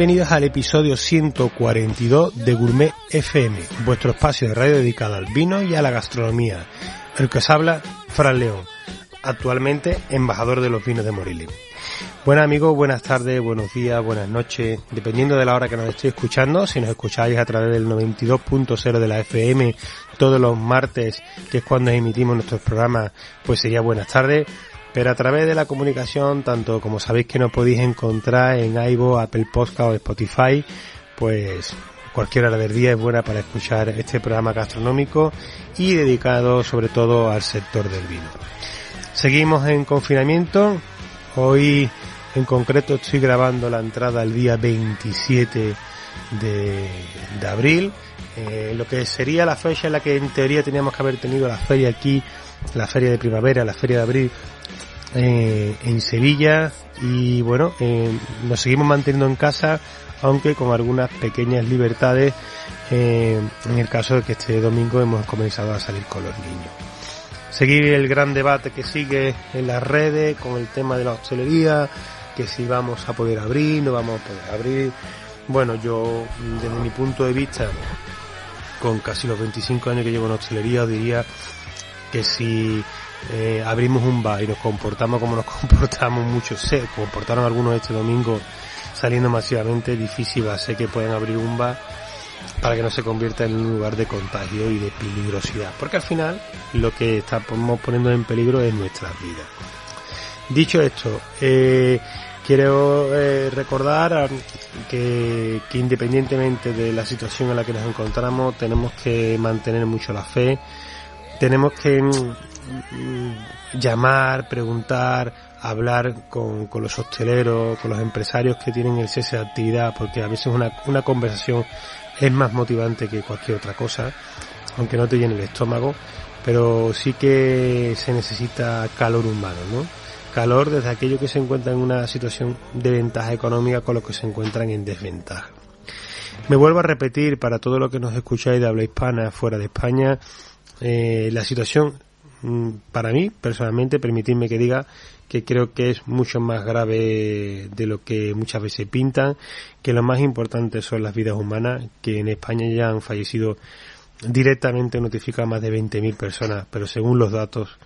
Bienvenidos al episodio 142 de Gourmet FM, vuestro espacio de radio dedicado al vino y a la gastronomía. El que os habla, Fran León, actualmente embajador de los vinos de Morili. Buenas amigos, buenas tardes, buenos días, buenas noches, dependiendo de la hora que nos estéis escuchando, si nos escucháis a través del 92.0 de la FM todos los martes, que es cuando emitimos nuestros programas, pues sería buenas tardes pero a través de la comunicación, tanto como sabéis que nos podéis encontrar en iVo, Apple Podcast o Spotify, pues cualquier hora del día es buena para escuchar este programa gastronómico y dedicado sobre todo al sector del vino. Seguimos en confinamiento. Hoy en concreto estoy grabando la entrada el día 27 de, abril, eh, lo que sería la fecha en la que en teoría teníamos que haber tenido la feria aquí, la feria de primavera, la feria de abril, eh, en Sevilla y bueno, eh, nos seguimos manteniendo en casa, aunque con algunas pequeñas libertades eh, en el caso de que este domingo hemos comenzado a salir con los niños. Seguir el gran debate que sigue en las redes con el tema de la hostelería, que si vamos a poder abrir, no vamos a poder abrir. Bueno, yo desde mi punto de vista, con casi los 25 años que llevo en hostelería, diría que si eh, abrimos un bar y nos comportamos como nos comportamos muchos, se comportaron algunos este domingo saliendo masivamente, difícil va a ser que puedan abrir un bar para que no se convierta en un lugar de contagio y de peligrosidad, porque al final lo que estamos poniendo en peligro es nuestra vida. Dicho esto, eh, quiero eh, recordar que, que independientemente de la situación en la que nos encontramos, tenemos que mantener mucho la fe, tenemos que llamar, preguntar, hablar con, los hosteleros, con los empresarios que tienen el cese de actividad, porque a veces una, una conversación es más motivante que cualquier otra cosa, aunque no te llene el estómago, pero sí que se necesita calor humano, ¿no? Calor desde aquellos que se encuentran en una situación de ventaja económica con los que se encuentran en desventaja. Me vuelvo a repetir para todo lo que nos escucháis de habla hispana fuera de España, eh, la situación, mm, para mí, personalmente, permitidme que diga que creo que es mucho más grave de lo que muchas veces pintan, que lo más importante son las vidas humanas, que en España ya han fallecido directamente notifica más de 20.000 personas, pero según los datos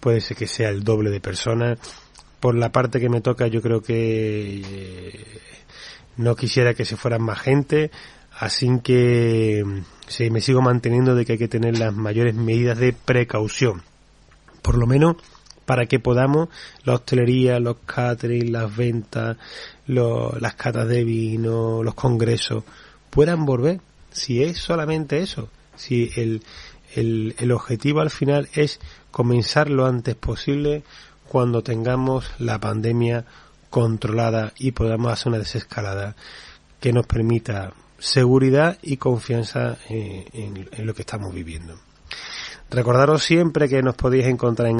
puede ser que sea el doble de personas. Por la parte que me toca yo creo que eh, no quisiera que se fueran más gente, así que sí, me sigo manteniendo de que hay que tener las mayores medidas de precaución. Por lo menos para que podamos la hostelería, los catering, las ventas, las catas de vino, los congresos, puedan volver. Si es solamente eso, si el, el, el objetivo al final es comenzar lo antes posible cuando tengamos la pandemia controlada y podamos hacer una desescalada que nos permita seguridad y confianza eh, en, lo que estamos viviendo. Recordaros siempre que nos podéis encontrar en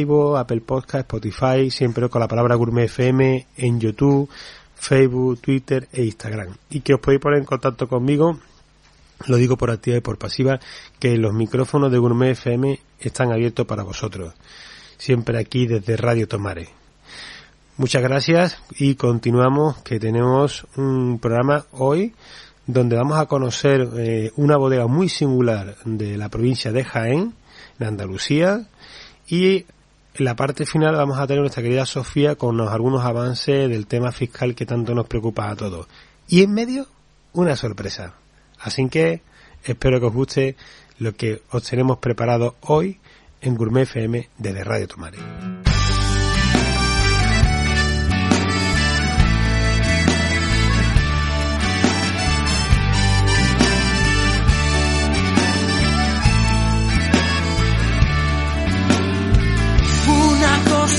iVo, Apple Podcast, Spotify, siempre con la palabra Gourmet FM, en YouTube, Facebook, Twitter e Instagram. Y que os podéis poner en contacto conmigo, lo digo por activa y por pasiva, que los micrófonos de Gourmet FM están abiertos para vosotros. Siempre aquí desde Radio Tomare. Muchas gracias y continuamos que tenemos un programa hoy donde vamos a conocer eh, una bodega muy singular de la provincia de Jaén, de Andalucía, y en la parte final vamos a tener nuestra querida Sofía con algunos avances del tema fiscal que tanto nos preocupa a todos. Y en medio, una sorpresa. Así que espero que os guste lo que os tenemos preparado hoy en Gourmet FM desde Radio Tomare.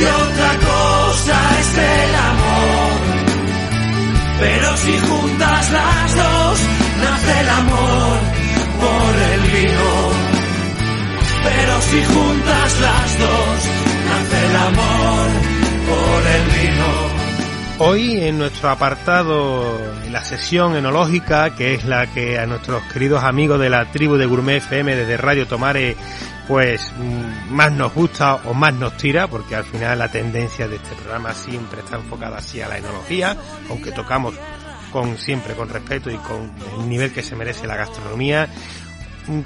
y otra cosa es el amor. Pero si juntas las dos, nace el amor por el vino. Pero si juntas las dos, nace el amor por el vino. Hoy en nuestro apartado, en la sesión enológica, que es la que a nuestros queridos amigos de la tribu de Gourmet FM desde Radio Tomare pues más nos gusta o más nos tira, porque al final la tendencia de este programa siempre está enfocada así a la enología, aunque tocamos con siempre con respeto y con el nivel que se merece la gastronomía.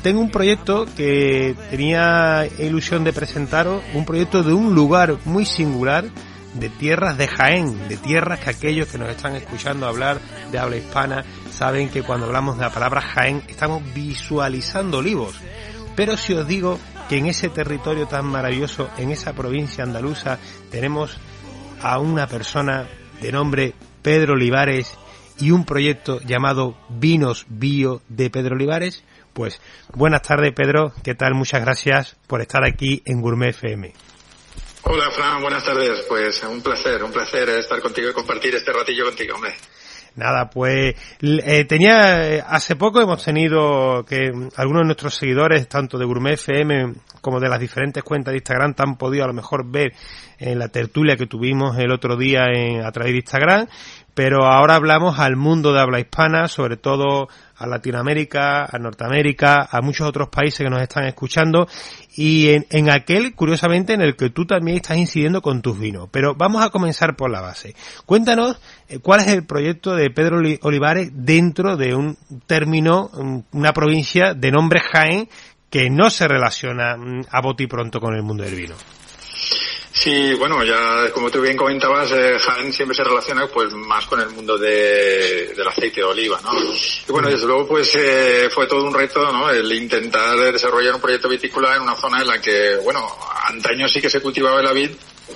Tengo un proyecto que tenía ilusión de presentaros, un proyecto de un lugar muy singular, de tierras de Jaén, de tierras que aquellos que nos están escuchando hablar de habla hispana saben que cuando hablamos de la palabra Jaén estamos visualizando olivos. Pero si os digo que en ese territorio tan maravilloso, en esa provincia andaluza, tenemos a una persona de nombre Pedro Olivares y un proyecto llamado Vinos Bio de Pedro Olivares, pues buenas tardes Pedro, ¿qué tal? Muchas gracias por estar aquí en Gourmet FM. Hola Fran, buenas tardes. Pues un placer, un placer estar contigo y compartir este ratillo contigo, hombre. Nada, pues eh, tenía hace poco hemos tenido que algunos de nuestros seguidores, tanto de Gourmet FM como de las diferentes cuentas de Instagram, han podido a lo mejor ver en la tertulia que tuvimos el otro día en, a través de Instagram, pero ahora hablamos al mundo de habla hispana, sobre todo a Latinoamérica, a Norteamérica, a muchos otros países que nos están escuchando y en, en, aquel, curiosamente, en el que tú también estás incidiendo con tus vinos. Pero vamos a comenzar por la base. Cuéntanos eh, cuál es el proyecto de Pedro Olivares dentro de un término, una provincia de nombre Jaén que no se relaciona a bote y pronto con el mundo del vino. Sí, bueno, ya como tú bien comentabas, eh, Jaén siempre se relaciona pues más con el mundo de, del aceite de oliva, ¿no? Y bueno, desde luego pues eh, fue todo un reto, ¿no? El intentar desarrollar un proyecto vitícola en una zona en la que, bueno, antaño sí que se cultivaba la vid,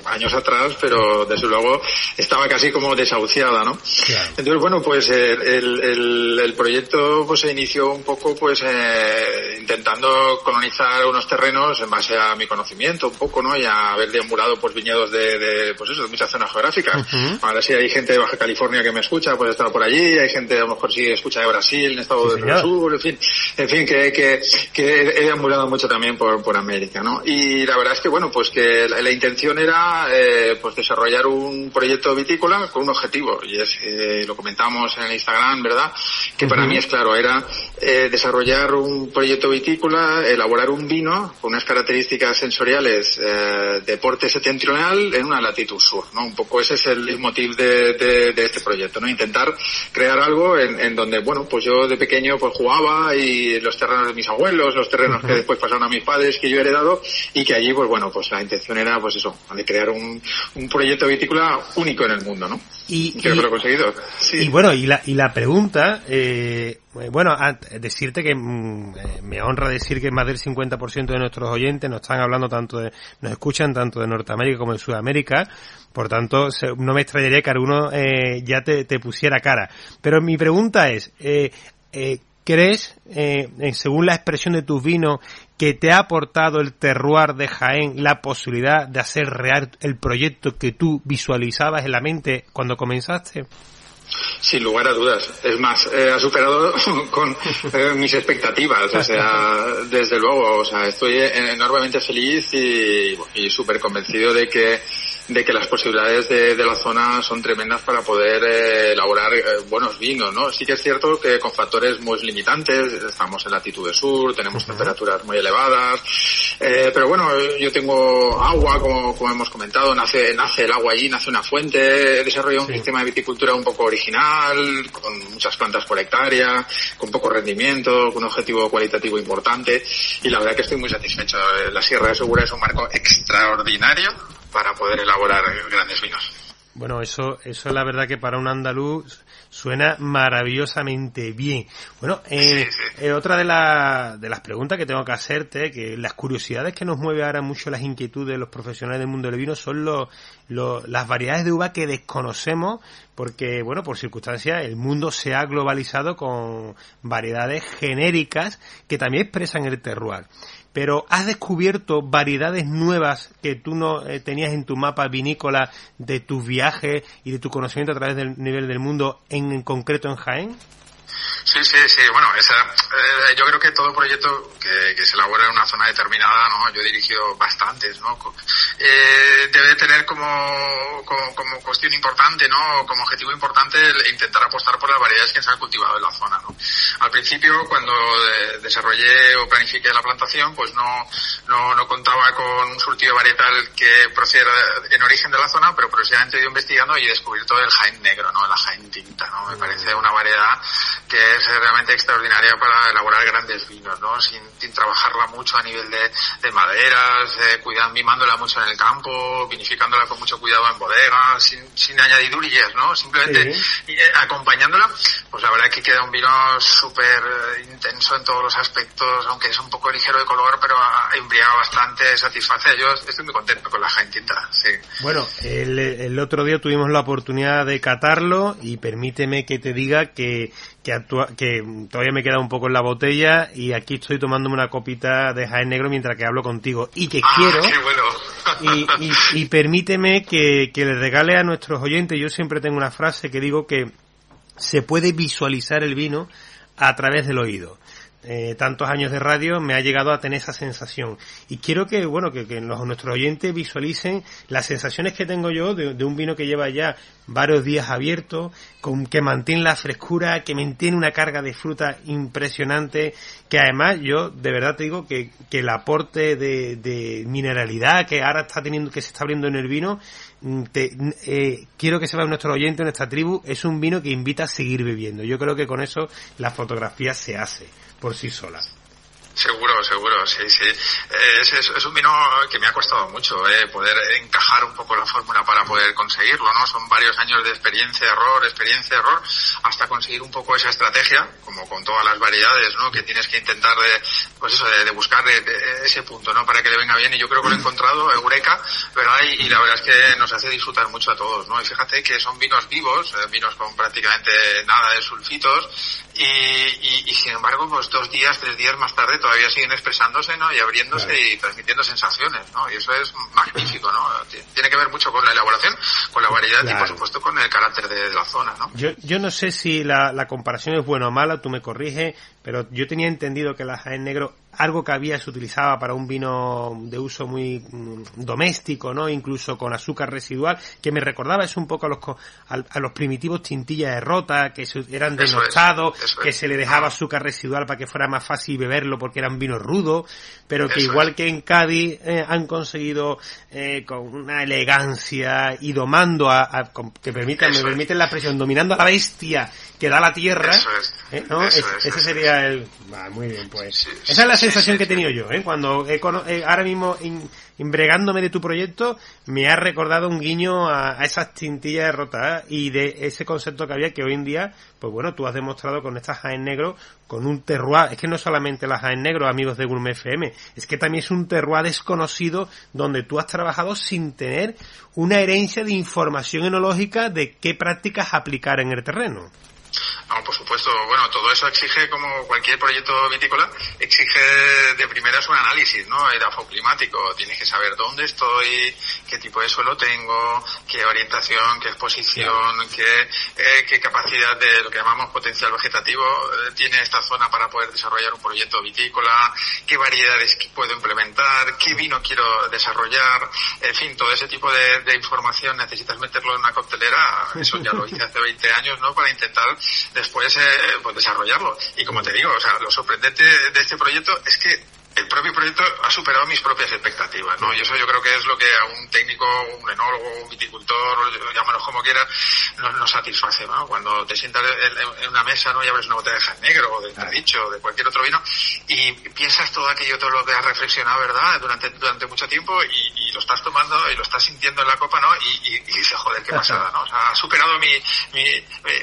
años atrás, pero desde luego estaba casi como desahuciada, ¿no? Claro. Entonces, bueno, pues el, el, el, proyecto pues se inició un poco pues eh, intentando colonizar unos terrenos en base a mi conocimiento un poco, ¿no? Y a haber deambulado pues viñedos de, de pues eso, de muchas zonas geográficas. Uh -huh. Ahora sí hay gente de Baja California que me escucha, pues he estado por allí, hay gente a lo mejor sí escucha de Brasil, en Estado sí, del Sur, en fin, en fin, que, que, que he deambulado mucho también por, por América, ¿no? Y la verdad es que bueno, pues que la, la intención era eh, pues desarrollar un proyecto vitícola con un objetivo y es eh, lo comentamos en el Instagram verdad que uh -huh. para mí es claro era eh, desarrollar un proyecto vitícola elaborar un vino con unas características sensoriales de porte septentrional en una latitud sur no un poco ese es el motivo de, de, de, este proyecto no intentar crear algo en, en, donde bueno pues yo de pequeño pues jugaba y los terrenos de mis abuelos los terrenos uh -huh. que después pasaron a mis padres que yo he heredado y que allí pues bueno pues la intención era pues eso crear un, un proyecto vitícola único en el mundo, ¿no? Y, Creo y, que lo he conseguido. Sí. Y bueno, y la, y la pregunta, eh, bueno, decirte que mm, eh, me honra decir que más del 50% de nuestros oyentes nos están hablando tanto de, nos escuchan tanto de Norteamérica como de Sudamérica, por tanto, se, no me extrañaría que alguno eh, ya te, te, pusiera cara. Pero mi pregunta es, eh, eh, ¿crees, eh, según la expresión de tus vinos, que te ha aportado el terroir de Jaén la posibilidad de hacer real el proyecto que tú visualizabas en la mente cuando comenzaste? Sin lugar a dudas. Es más, eh, ha superado con eh, mis expectativas. O sea, desde luego, o sea, estoy enormemente feliz y, y súper convencido de que de que las posibilidades de, la zona son tremendas para poder eh, elaborar eh, buenos vinos, ¿no? Sí que es cierto que con factores muy limitantes, estamos en latitud sur, tenemos temperaturas muy elevadas, eh, pero bueno, yo tengo agua, como, como hemos comentado, nace, nace el agua allí, nace una fuente, he desarrollado un sistema de viticultura un poco original, con muchas plantas por hectárea, con poco rendimiento, con un objetivo cualitativo importante, y la verdad que estoy muy satisfecho. La Sierra de Segura es un marco extraordinario para poder elaborar grandes vinos. Bueno, eso, eso es la verdad que para un andaluz suena maravillosamente bien. Bueno, eh, eh, otra de, de las preguntas que tengo que hacerte, que las curiosidades que nos mueve ahora mucho las inquietudes de los profesionales del mundo del vino son los, las variedades de uva que desconocemos porque, bueno, por circunstancias el mundo se ha globalizado con variedades genéricas que también expresan el terroir pero has descubierto variedades nuevas que tú no eh, tenías en tu mapa vinícola de tus viajes y de tu conocimiento a través del nivel del mundo, en concreto en Jaén? Sí, sí, sí. Bueno, esa, eh, yo creo que todo proyecto que, que, se elabora en una zona determinada, ¿no? Yo he dirigido bastantes, ¿no? Eh, debe tener como, como, como, cuestión importante, ¿no? Como objetivo importante el intentar apostar por las variedades que se han cultivado en la zona, ¿no? Al principio, cuando desarrollé o planifiqué la plantación, pues no, no, no contaba con un surtido varietal que procediera en origen de la zona, pero progresivamente he ido investigando y he descubierto el Jaén negro, ¿no? La Jaén tinta, ¿no? Me parece una variedad que es realmente extraordinaria para elaborar grandes vinos, ¿no? Sin, sin trabajarla mucho a nivel de, de maderas, eh, cuidando, mimándola mucho en el campo, vinificándola con mucho cuidado en bodegas, sin, sin añadidurías, ¿no? Simplemente eh, acompañándola, pues la verdad es que queda un vino súper eh, intenso en todos los aspectos, aunque es un poco ligero de color, pero embriaga bastante, satisface. Yo estoy muy contento con la Jaén Tinta, sí. Bueno, el, el otro día tuvimos la oportunidad de catarlo y permíteme que te diga que que, que todavía me queda un poco en la botella y aquí estoy tomándome una copita de Jaén Negro mientras que hablo contigo y que ah, quiero y, y, permíteme que, que le regale a nuestros oyentes, yo siempre tengo una frase que digo que se puede visualizar el vino a través del oído. Eh, tantos años de radio me ha llegado a tener esa sensación. Y quiero que bueno que, los, nuestros oyentes visualicen las sensaciones que tengo yo de, un vino que lleva ya varios días abierto con que mantiene la frescura que mantiene una carga de fruta impresionante que además yo de verdad te digo que, que el aporte de, mineralidad que ahora está teniendo que se está abriendo en el vino te, eh, quiero que sepa nuestro oyente nuestra tribu es un vino que invita a seguir bebiendo yo creo que con eso la fotografía se hace por sí sola. Seguro, seguro, sí, sí. Es, es, un vino que me ha costado mucho eh, poder encajar un poco la fórmula para poder conseguirlo, ¿no? Son varios años de experiencia, error, experiencia, error, hasta conseguir un poco esa estrategia, como con todas las variedades, ¿no? Que tienes que intentar de, pues eso, de, buscar ese punto, ¿no? Para que le venga bien. Y yo creo que lo he encontrado, Eureka, ¿verdad? Y, y, la verdad es que nos hace disfrutar mucho a todos, ¿no? Y fíjate que son vinos vivos, eh, vinos con prácticamente nada de sulfitos, y, y, y sin embargo, pues dos días, tres días más tarde todavía siguen expresándose, ¿no? Y abriéndose claro. y transmitiendo sensaciones, ¿no? Y eso es magnífico, ¿no? Tiene que ver mucho con la elaboración, con la variedad claro. y por supuesto con el carácter de, de la zona, ¿no? Yo, yo no sé si la, la comparación es buena o mala, tú me corriges, pero yo tenía entendido que la Jaén Negro, algo que había se utilizaba para un vino de uso muy mm, doméstico, ¿no? Incluso con azúcar residual, que me recordaba es un poco a los, a, a los primitivos tintillas de rota, que se, eran denostados, que se le dejaba azúcar residual para que fuera más fácil beberlo porque eran vinos rudos, pero que eso igual es. que en Cádiz eh, han conseguido eh, con una elegancia y domando a, a que permitan, me permiten la expresión, dominando a la bestia que da la tierra, ¿eh? ¿no? Es, ese sería el... Muy bien, pues. Sí, Esa es la sensación que he tenido yo, ¿eh? Cuando he, eh, ahora mismo imbregándome de tu proyecto, me ha recordado un guiño a, esas tintillas de rota y de ese concepto que había que hoy en día, pues bueno, tú has demostrado con esta Jaén Negro, con un terroir, es que no solamente la Jaén Negro, amigos de Gourmet FM, es que también es un terroir desconocido donde tú has trabajado sin tener una herencia de información enológica de qué prácticas aplicar en el terreno. No, por supuesto. Bueno, todo eso exige, como cualquier proyecto vitícola, exige de primeras un análisis, ¿no? Edafoclimático. Tienes que saber dónde estoy, qué tipo de suelo tengo, qué orientación, qué exposición, qué, eh, qué capacidad de lo que llamamos potencial vegetativo eh, tiene esta zona para poder desarrollar un proyecto vitícola, qué variedades puedo implementar, qué vino quiero desarrollar, en fin, todo ese tipo de, de información necesitas meterlo en una coctelera. Eso ya lo hice hace 20 años, ¿no? Para intentar después eh, pues desarrollarlo. Y como te digo, lo sorprendente de este proyecto es que el propio proyecto ha superado mis propias expectativas, ¿no? Y eso yo creo que es lo que a un técnico, un enólogo, un viticultor, llámanos como quieras, nos, satisface, ¿no? Cuando te sientas en, una mesa, ¿no? Y abres una botella de Jan Negro, o de Tradicho, o de cualquier otro vino, y piensas todo aquello, todo lo que has reflexionado, ¿verdad? Durante, durante mucho tiempo, y, lo estás tomando, y lo estás sintiendo en la copa, ¿no? Y, y, dices, joder, qué pasada, ¿no? O sea, ha superado mi, mi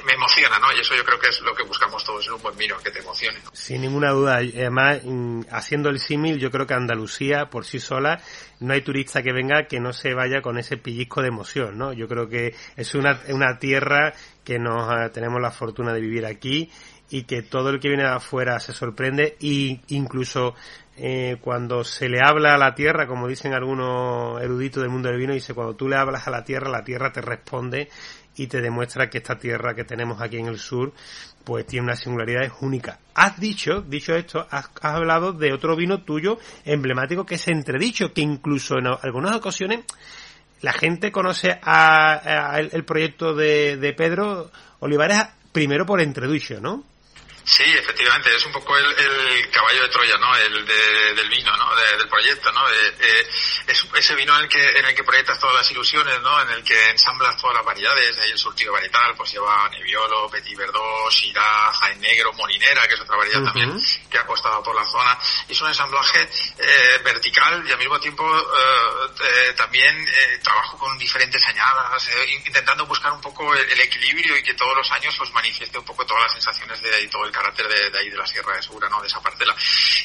me, emociona, ¿no? Y eso yo creo que es lo que buscamos todos en un buen vino, que te emocione. Sin ninguna duda, además, mm, haciendo el símil, yo creo que Andalucía por sí sola no hay turista que venga que no se vaya con ese pellizco de emoción, ¿no? Yo creo que es una, una tierra que nos ah, tenemos la fortuna de vivir aquí y que todo el que viene de afuera se sorprende e incluso eh, cuando se le habla a la tierra, como dicen algunos eruditos del mundo del vino, dice cuando tú le hablas a la tierra, la tierra te responde y te demuestra que esta tierra que tenemos aquí en el sur pues tiene una singularidad única. Has dicho, dicho esto, has, hablado de otro vino tuyo emblemático que es Entredicho, que incluso en algunas ocasiones la gente conoce a, el, proyecto de, de Pedro Olivares primero por Entredicho, ¿no? Sí, efectivamente, es un poco el, el caballo de Troya, ¿no? El de, del vino, ¿no? del proyecto, ¿no? Eh, es ese vino en el que en el que proyectas todas las ilusiones, ¿no? En el que ensamblas todas las variedades, ahí el surtido varietal, pues lleva Nebbiolo, Petit Verdot, Syrah, Jaén Negro, Molinera, que es otra variedad también que ha apostado por la zona. Es un ensamblaje eh, vertical y al mismo tiempo eh, eh también eh, trabajo con diferentes añadas, eh, intentando buscar un poco el, el, equilibrio y que todos los años pues manifieste un poco todas las sensaciones de todo el carácter de, ahí de la Sierra de Segura, ¿no? De esa parcela.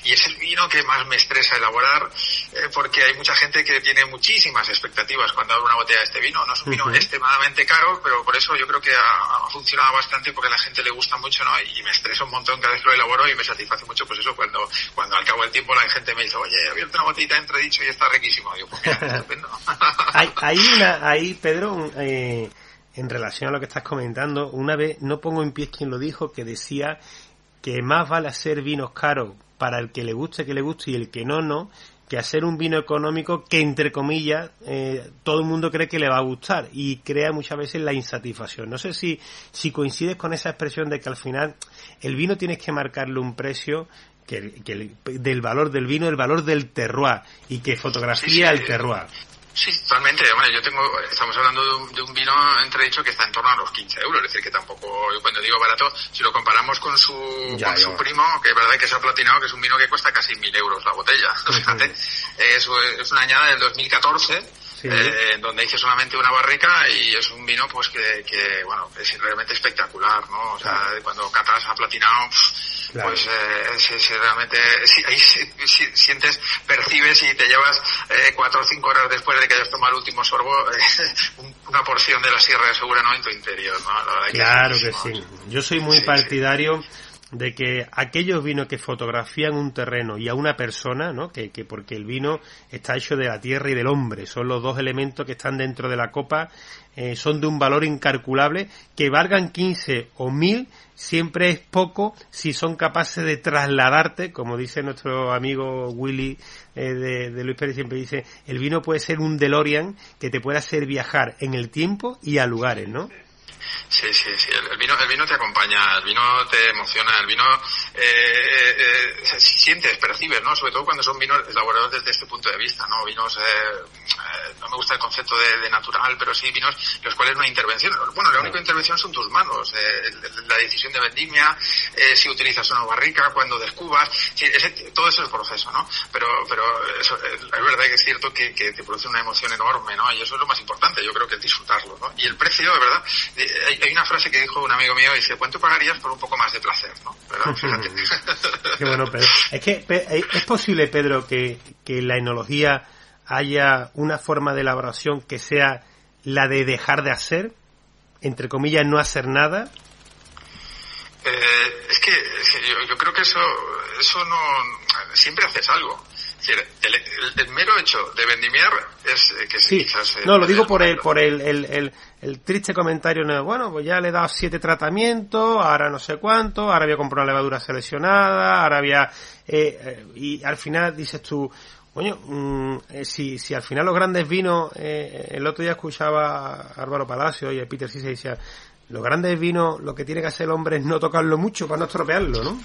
Y es el vino que más me estresa elaborar eh, porque hay mucha gente que tiene muchísimas expectativas cuando abre una botella de este vino. No es un vino extremadamente caro, pero por eso yo creo que ha, funcionado bastante porque a la gente le gusta mucho, ¿no? Y me estresa un montón cada vez que lo elaboro y me satisface mucho, pues eso, cuando, cuando al cabo del tiempo la gente me dice, oye, he abierto una botellita de entredicho y está riquísimo. Digo, pues estupendo. hay, hay una, ahí, Pedro, eh, en relación a lo que estás comentando, una vez, no pongo en pie quien lo dijo, que decía que más vale hacer vinos caros para el que le guste que le guste y el que no, no, que hacer un vino económico que, entre comillas, eh, todo el mundo cree que le va a gustar y crea muchas veces la insatisfacción. No sé si, si coincides con esa expresión de que al final el vino tienes que marcarle un precio que, que del valor del vino, el valor del terroir y que fotografía el terroir. Sí, totalmente. Bueno, yo tengo, estamos hablando de un, de un, vino entredicho que está en torno a los 15 euros, es decir, que tampoco, yo cuando digo barato, si lo comparamos con su, con su primo, que es verdad que se ha platinado, que es un vino que cuesta casi mil euros la botella. Fíjate, es, es una añada del 2014 eh, donde hice solamente una barrica y es un vino pues que, que bueno, es realmente espectacular, ¿no? O sea, cuando catas ha platinado, pues eh, realmente ahí sientes, percibes y te llevas eh, cuatro o cinco horas después de que hayas tomado el último sorbo eh, una porción de la Sierra de Segura en tu interior, ¿no? claro que, sí. Yo soy muy partidario de que aquellos vinos que fotografían un terreno y a una persona, ¿no? Que, que, porque el vino está hecho de la tierra y del hombre, son los dos elementos que están dentro de la copa, eh, son de un valor incalculable, que valgan 15 o 1000, siempre es poco si son capaces de trasladarte, como dice nuestro amigo Willy eh, de, de Luis Pérez, siempre dice, el vino puede ser un DeLorean que te pueda hacer viajar en el tiempo y a lugares, ¿no? Sí, sí, sí. El, vino, el vino te acompaña, el vino te emociona, el vino eh, eh, eh sientes, percibes, ¿no? Sobre todo cuando son vinos elaborados desde este punto de vista, ¿no? Vinos, eh, eh, no me gusta el concepto de, natural, pero sí vinos los cuales no hay intervención. Bueno, la única intervención son tus manos, la decisión de vendimia, si utilizas una barrica, cuando descubas, sí, ese, todo eso es el proceso, ¿no? Pero, pero eso, es verdad que es cierto que, que, te produce una emoción enorme, ¿no? Y eso es lo más importante, yo creo que es disfrutarlo, ¿no? Y el precio, de verdad, hay, una frase que dijo un amigo mío, dice, ¿cuánto pagarías por un poco más de placer? ¿no? Qué bueno, Pedro. Es que eh, es posible, Pedro, que, que la enología haya una forma de elaboración que sea la de dejar de hacer, entre comillas, no hacer nada. Eh, es que, yo, creo que eso, eso no, siempre haces algo. El, mero hecho de vendimiar es eh, que sí, quizás... no, lo digo por el, por el, el, el, triste comentario, no, bueno, pues ya le he dado siete tratamientos, ahora no sé cuánto, ahora voy a comprar una levadura seleccionada, ahora había eh, y al final dices tú, Coño, mm, eh, si, si al final los grandes vinos, eh, el otro día escuchaba a Álvaro Palacio y a Peter se decía, los grandes vinos lo que tiene que hacer el hombre es no tocarlo mucho para no estropearlo, ¿no?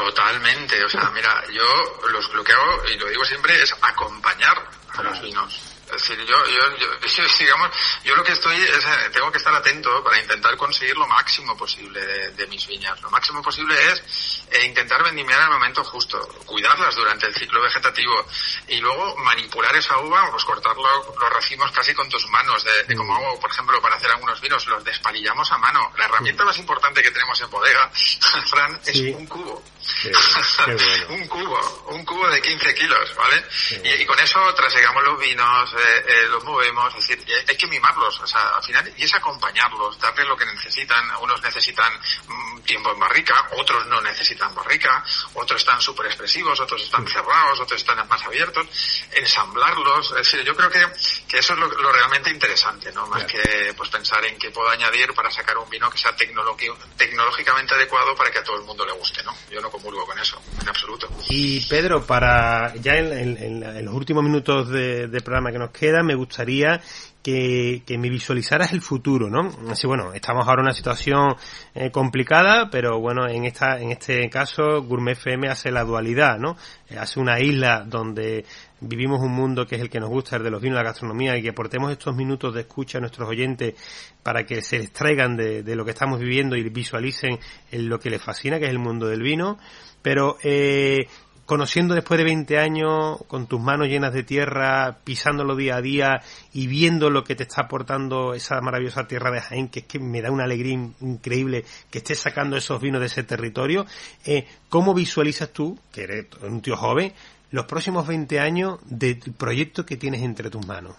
Totalmente, o sea, mira, yo lo que hago, y lo digo siempre, es acompañar a los vinos. Es decir, yo, yo, yo, digamos, yo lo que estoy es, eh, tengo que estar atento para intentar conseguir lo máximo posible de, mis viñas. Lo máximo posible es eh, intentar vendimiar en el momento justo, cuidarlas durante el ciclo vegetativo y luego manipular esa uva, pues cortar los racimos casi con tus manos, de, como hago, por ejemplo, para hacer algunos vinos, los despalillamos a mano. La herramienta más importante que tenemos en bodega, Fran, es un cubo. un cubo, un cubo de 15 kilos, ¿vale? Y, con eso trasegamos los vinos, eh, eh, los movemos, es decir, hay que mimarlos, o sea, al final, y es acompañarlos, darles lo que necesitan. Unos necesitan mm, tiempo en barrica, otros no necesitan barrica, otros están súper expresivos, otros están cerrados, otros están más abiertos. Ensamblarlos, es decir, yo creo que, que eso es lo, realmente interesante, ¿no? Más que pues pensar en qué puedo añadir para sacar un vino que sea tecnológicamente adecuado para que a todo el mundo le guste, ¿no? Yo no comulgo con eso, en absoluto. Y Pedro, para ya en, los últimos minutos de, de programa que nos queda, me gustaría que, me visualizaras el futuro, ¿no? Así bueno, estamos ahora en una situación eh, complicada, pero bueno, en esta, en este caso, Gourmet FM hace la dualidad, ¿no? Eh, hace una isla donde vivimos un mundo que es el que nos gusta, el de los vinos, la gastronomía, y que aportemos estos minutos de escucha a nuestros oyentes para que se extraigan de, de lo que estamos viviendo y visualicen lo que les fascina, que es el mundo del vino. Pero eh, conociendo después de 20 años, con tus manos llenas de tierra, pisándolo día a día y viendo lo que te está aportando esa maravillosa tierra de Jaén, que es que me da una alegría increíble que estés sacando esos vinos de ese territorio, eh, ¿cómo visualizas tú, que eres un tío joven, los próximos 20 años del proyecto que tienes entre tus manos?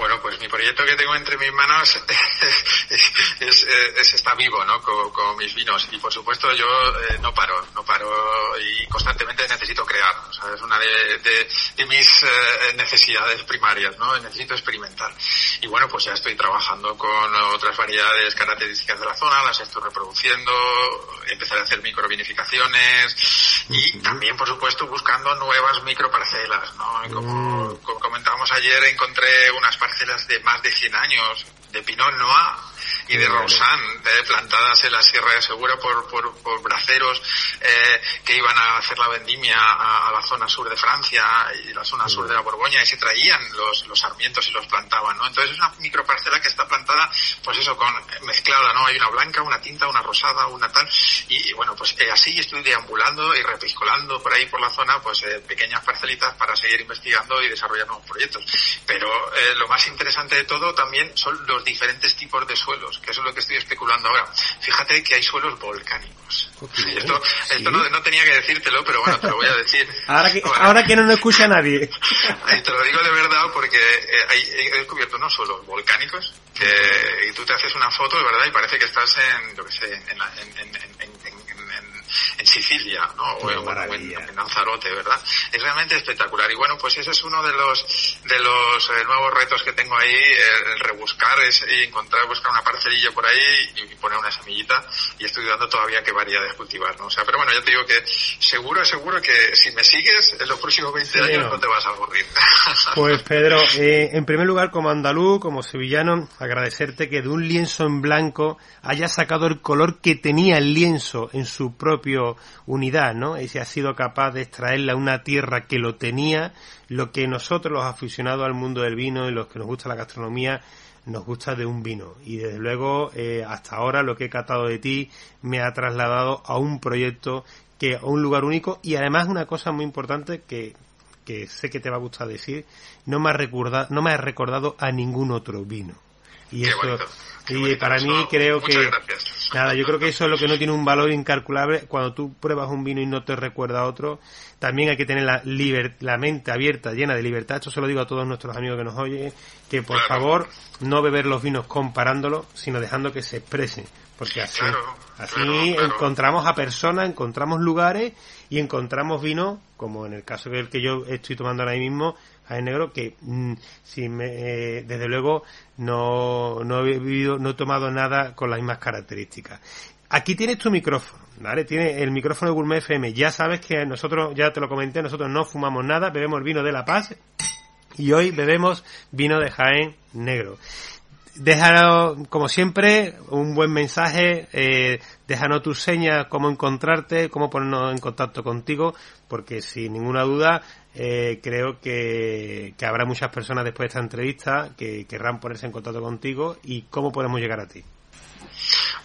Bueno, pues mi proyecto que tengo entre mis manos es, es, está vivo, ¿no? Con, mis vinos. Y por supuesto yo eh, no paro, no paro y constantemente necesito crear. O sea, es una de, de, mis eh, necesidades primarias, ¿no? Necesito experimentar. Y bueno, pues ya estoy trabajando con otras variedades características de la zona, las estoy reproduciendo, empezaré a hacer microvinificaciones y también, por supuesto, buscando nuevas microparcelas, ¿no? Como, mm. como comentábamos ayer, encontré unas parcelas de más de 100 años de Pinot Noir y de Rosan, eh, plantadas en la Sierra de Segura por, por, por braceros eh, que iban a hacer la vendimia a, la zona sur de Francia y la zona sur de la Borgoña y se traían los, los sarmientos y los plantaban, ¿no? Entonces es una microparcela que está plantada, pues eso, con mezclada, ¿no? Hay una blanca, una tinta, una rosada, una tal, y, bueno, pues eh, así estoy deambulando y repiscolando por ahí por la zona, pues pequeñas parcelitas para seguir investigando y desarrollar nuevos proyectos. Pero lo más interesante de todo también son los diferentes tipos de suelos, que eso es lo que estoy especulando ahora. Fíjate que hay suelos volcánicos. esto, esto no, tenía que decírtelo, pero bueno, te lo voy a decir. ahora, que, ahora que no lo escucha nadie. te lo digo de verdad porque eh, he descubierto unos suelos volcánicos que y tú te haces una foto, de verdad, y parece que estás en, que sé, en, en en Sicilia, ¿no? O en, Lanzarote, ¿verdad? Es realmente espectacular. Y bueno, pues ese es uno de los, de los eh, nuevos retos que tengo ahí, el, rebuscar, es encontrar, buscar una parcelilla por ahí y, poner una semillita y estoy dudando todavía qué variedades cultivar, ¿no? O sea, pero bueno, yo te digo que seguro, seguro que si me sigues en los próximos 20 años no. te vas a aburrir. Pues Pedro, eh, en primer lugar, como andaluz, como sevillano, agradecerte que de un lienzo en blanco hayas sacado el color que tenía el lienzo en su propio unidad, ¿no? Ese ha sido capaz de extraerle a una tierra que lo tenía, lo que nosotros los aficionados al mundo del vino y los que nos gusta la gastronomía nos gusta de un vino. Y desde luego eh, hasta ahora lo que he catado de ti me ha trasladado a un proyecto que a un lugar único. Y además una cosa muy importante que, sé que te va a gustar decir no me ha no me ha recordado a ningún otro vino y eso y para mí creo que nada yo creo que eso es lo que no tiene un valor incalculable. Cuando tú pruebas un vino y no te recuerda a otro también hay que tener la, la mente abierta, llena de libertad. Esto se lo digo a todos nuestros amigos que nos oyen, que por favor no beber los vinos comparándolos, sino dejando que se expresen. Porque así, así encontramos a personas, encontramos lugares y encontramos vinos, como en el caso del que yo estoy tomando ahora mismo, en negro, que mm, si me, eh, desde luego no, no he vivido, no he tomado nada con las mismas características. Aquí tienes tu micrófono, ¿vale? Tiene el micrófono de Gourmet FM. Ya sabes que nosotros, ya te lo comenté, nosotros no fumamos nada, bebemos vino de La Paz y hoy bebemos vino de Jaén negro. Déjanos, como siempre, un buen mensaje, eh, déjanos tus señas, cómo encontrarte, cómo ponernos en contacto contigo, porque sin ninguna duda eh, creo que, que habrá muchas personas después de esta entrevista que querrán ponerse en contacto contigo y cómo podemos llegar a ti.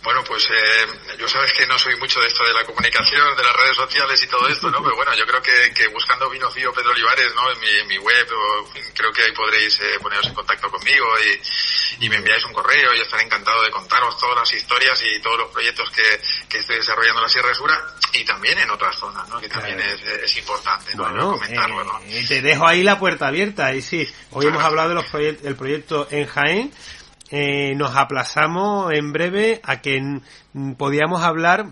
Bueno, pues eh, yo sabes que no soy mucho de esto de la comunicación, de las redes sociales y todo esto, ¿no? Pero bueno, yo creo que, que buscando Vinocío Pedro Olivares, ¿no? En mi, mi web, o, creo que ahí podréis eh, poneros en contacto conmigo y, y, me enviáis un correo y estaré encantado de contaros todas las historias y todos los proyectos que, que estoy desarrollando en la Sierra Sura y también en otras zonas, ¿no? Que también es, es, importante, ¿no? Bueno, comentarlo, ¿no? Eh, te dejo ahí la puerta abierta y sí, hoy hemos hablado de los el proyecto en Jaén, eh, nos aplazamos en breve a que podíamos hablar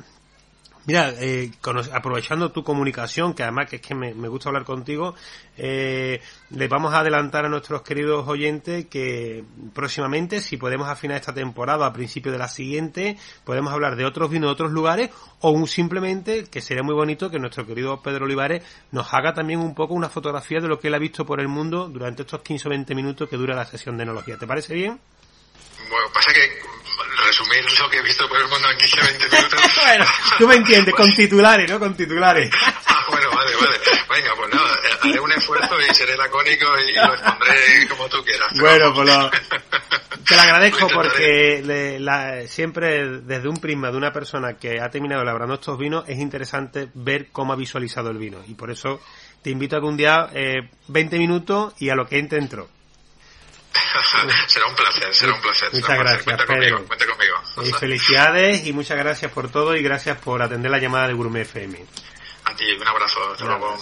Mira, eh, aprovechando tu comunicación, que además que es que me, gusta hablar contigo, eh, les vamos a adelantar a nuestros queridos oyentes que próximamente, si podemos afinar esta temporada a principio de la siguiente, podemos hablar de otros vinos de otros lugares o un simplemente, que sería muy bonito, que nuestro querido Pedro Olivares nos haga también un poco una fotografía de lo que él ha visto por el mundo durante estos 15 o 20 minutos que dura la sesión de enología. ¿Te parece bien? Bueno, pasa que resumir lo que he visto por el mundo en 15 20 minutos. bueno, tú me entiendes, con titulares, ¿no? Con titulares. ah, bueno, vale, vale. Venga, pues nada, haré un esfuerzo y seré lacónico y lo expondré como tú quieras. Bueno, pues lo... Te lo agradezco porque le, la, siempre desde un prisma de una persona que ha terminado elaborando estos vinos es interesante ver cómo ha visualizado el vino y por eso te invito a que un día eh, 20 minutos y a lo que entre entró. será un placer, será un placer. Muchas gracias, cuenta conmigo, cuenta conmigo. Y felicidades y muchas gracias por todo y gracias por atender la llamada de Gourmet FM. A ti, un abrazo, hasta luego.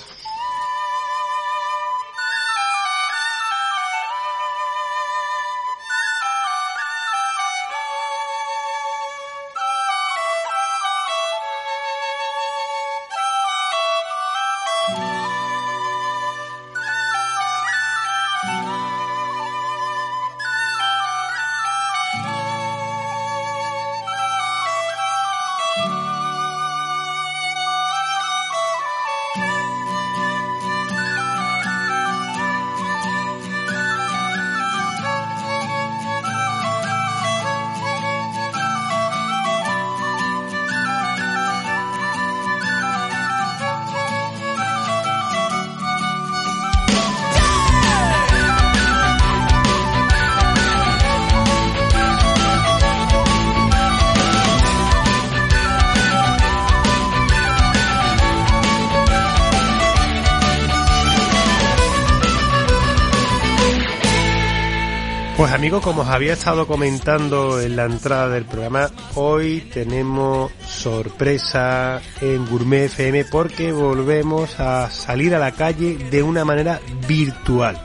Amigos, como os había estado comentando en la entrada del programa, hoy tenemos sorpresa en Gourmet FM porque volvemos a salir a la calle de una manera virtual.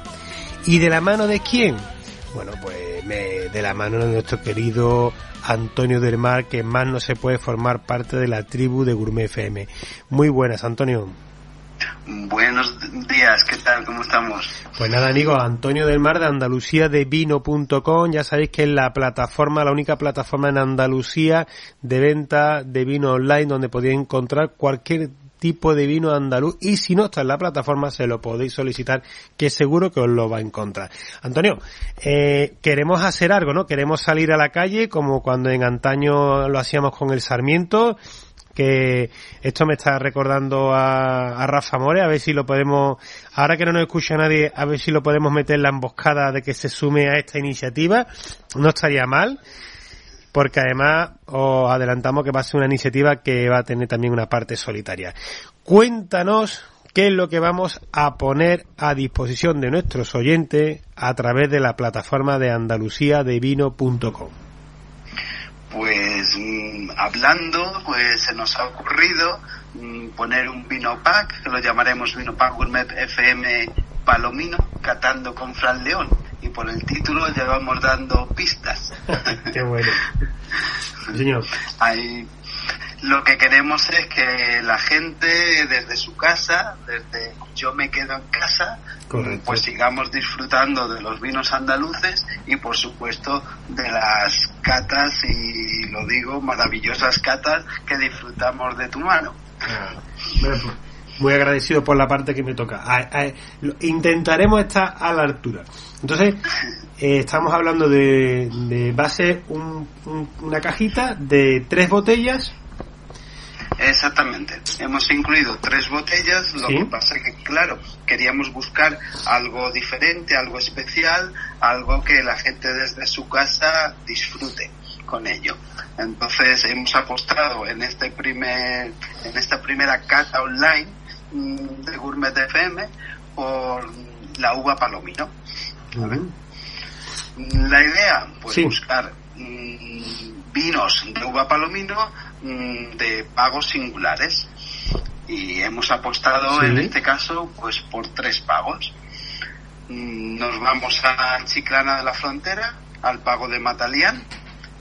¿Y de la mano de quién? Bueno, pues de la mano de nuestro querido Antonio del Mar, que más no se puede formar parte de la tribu de Gourmet FM. Muy buenas, Antonio. Buenos días, ¿qué tal? ¿Cómo estamos? Pues nada, amigo, Antonio del Mar de Andalucía de Vino.com. Ya sabéis que es la plataforma, la única plataforma en Andalucía de venta de vino online donde podéis encontrar cualquier tipo de vino andaluz y si no está en la plataforma se lo podéis solicitar que seguro que os lo va a encontrar. Antonio, eh, queremos hacer algo, ¿no? Queremos salir a la calle como cuando en antaño lo hacíamos con el Sarmiento que esto me está recordando a, Rafa More, a ver si lo podemos, ahora que no nos escucha nadie, a ver si lo podemos meter en la emboscada de que se sume a esta iniciativa. No estaría mal, porque además os adelantamos que va a ser una iniciativa que va a tener también una parte solitaria. Cuéntanos qué es lo que vamos a poner a disposición de nuestros oyentes a través de la plataforma de andaluciadevino.com pues mm, hablando, pues se nos ha ocurrido mm, poner un vino pack, que lo llamaremos vino pack gourmet FM Palomino, catando con Fran León. Y por el título ya vamos dando pistas. Qué bueno. Señor. Ahí, lo que queremos es que la gente desde su casa, desde yo me quedo en casa, Correcto. pues sigamos disfrutando de los vinos andaluces y por supuesto de las catas y lo digo, maravillosas catas que disfrutamos de tu mano. Bueno, pues, muy agradecido por la parte que me toca. A- a- lo- intentaremos estar a la altura. Entonces, eh, estamos hablando de, de ser un- un- una cajita de tres botellas. Exactamente. Hemos incluido tres botellas, lo Sí. que pasa que, claro, queríamos buscar algo diferente, algo especial, algo que la gente desde su casa disfrute con ello. Entonces hemos apostado en este primer, en esta primera cata online mm, de Gourmet FM por la uva palomino. La idea, pues Sí. buscar mm, vinos de uva palomino mm, de pagos singulares. Y hemos apostado Sí. en este caso, pues por tres pagos. Mm, Nos vamos a Chiclana de la Frontera, al pago de Matalián.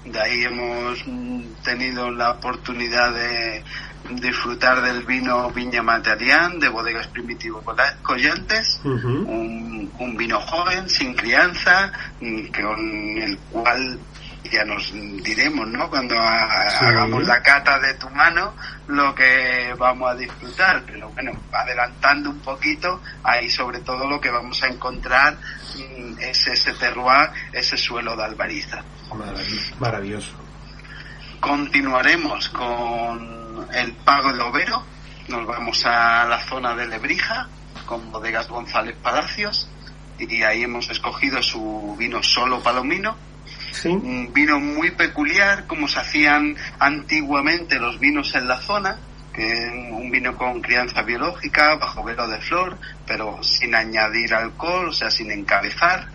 De ahí hemos mm, tenido la oportunidad de disfrutar del vino Viña Matalián de bodegas Primitivo Colla- Collantes un, un vino joven, sin crianza, con el cual ya nos diremos, ¿no? Cuando ha- Sí. hagamos la cata de tu mano, lo que vamos a disfrutar. Pero bueno, adelantando un poquito, ahí sobre todo lo que vamos a encontrar mm, es ese terroir, ese suelo de albariza. Marav- Maravilloso. Continuaremos con el Pago de Overo. Nos vamos a la zona de Lebrija con bodegas González Palacios y ahí hemos escogido su vino solo palomino. Sí. Un vino muy peculiar, como se hacían antiguamente los vinos en la zona, que un vino con crianza biológica, bajo velo de flor, pero sin añadir alcohol, o sea, sin encabezar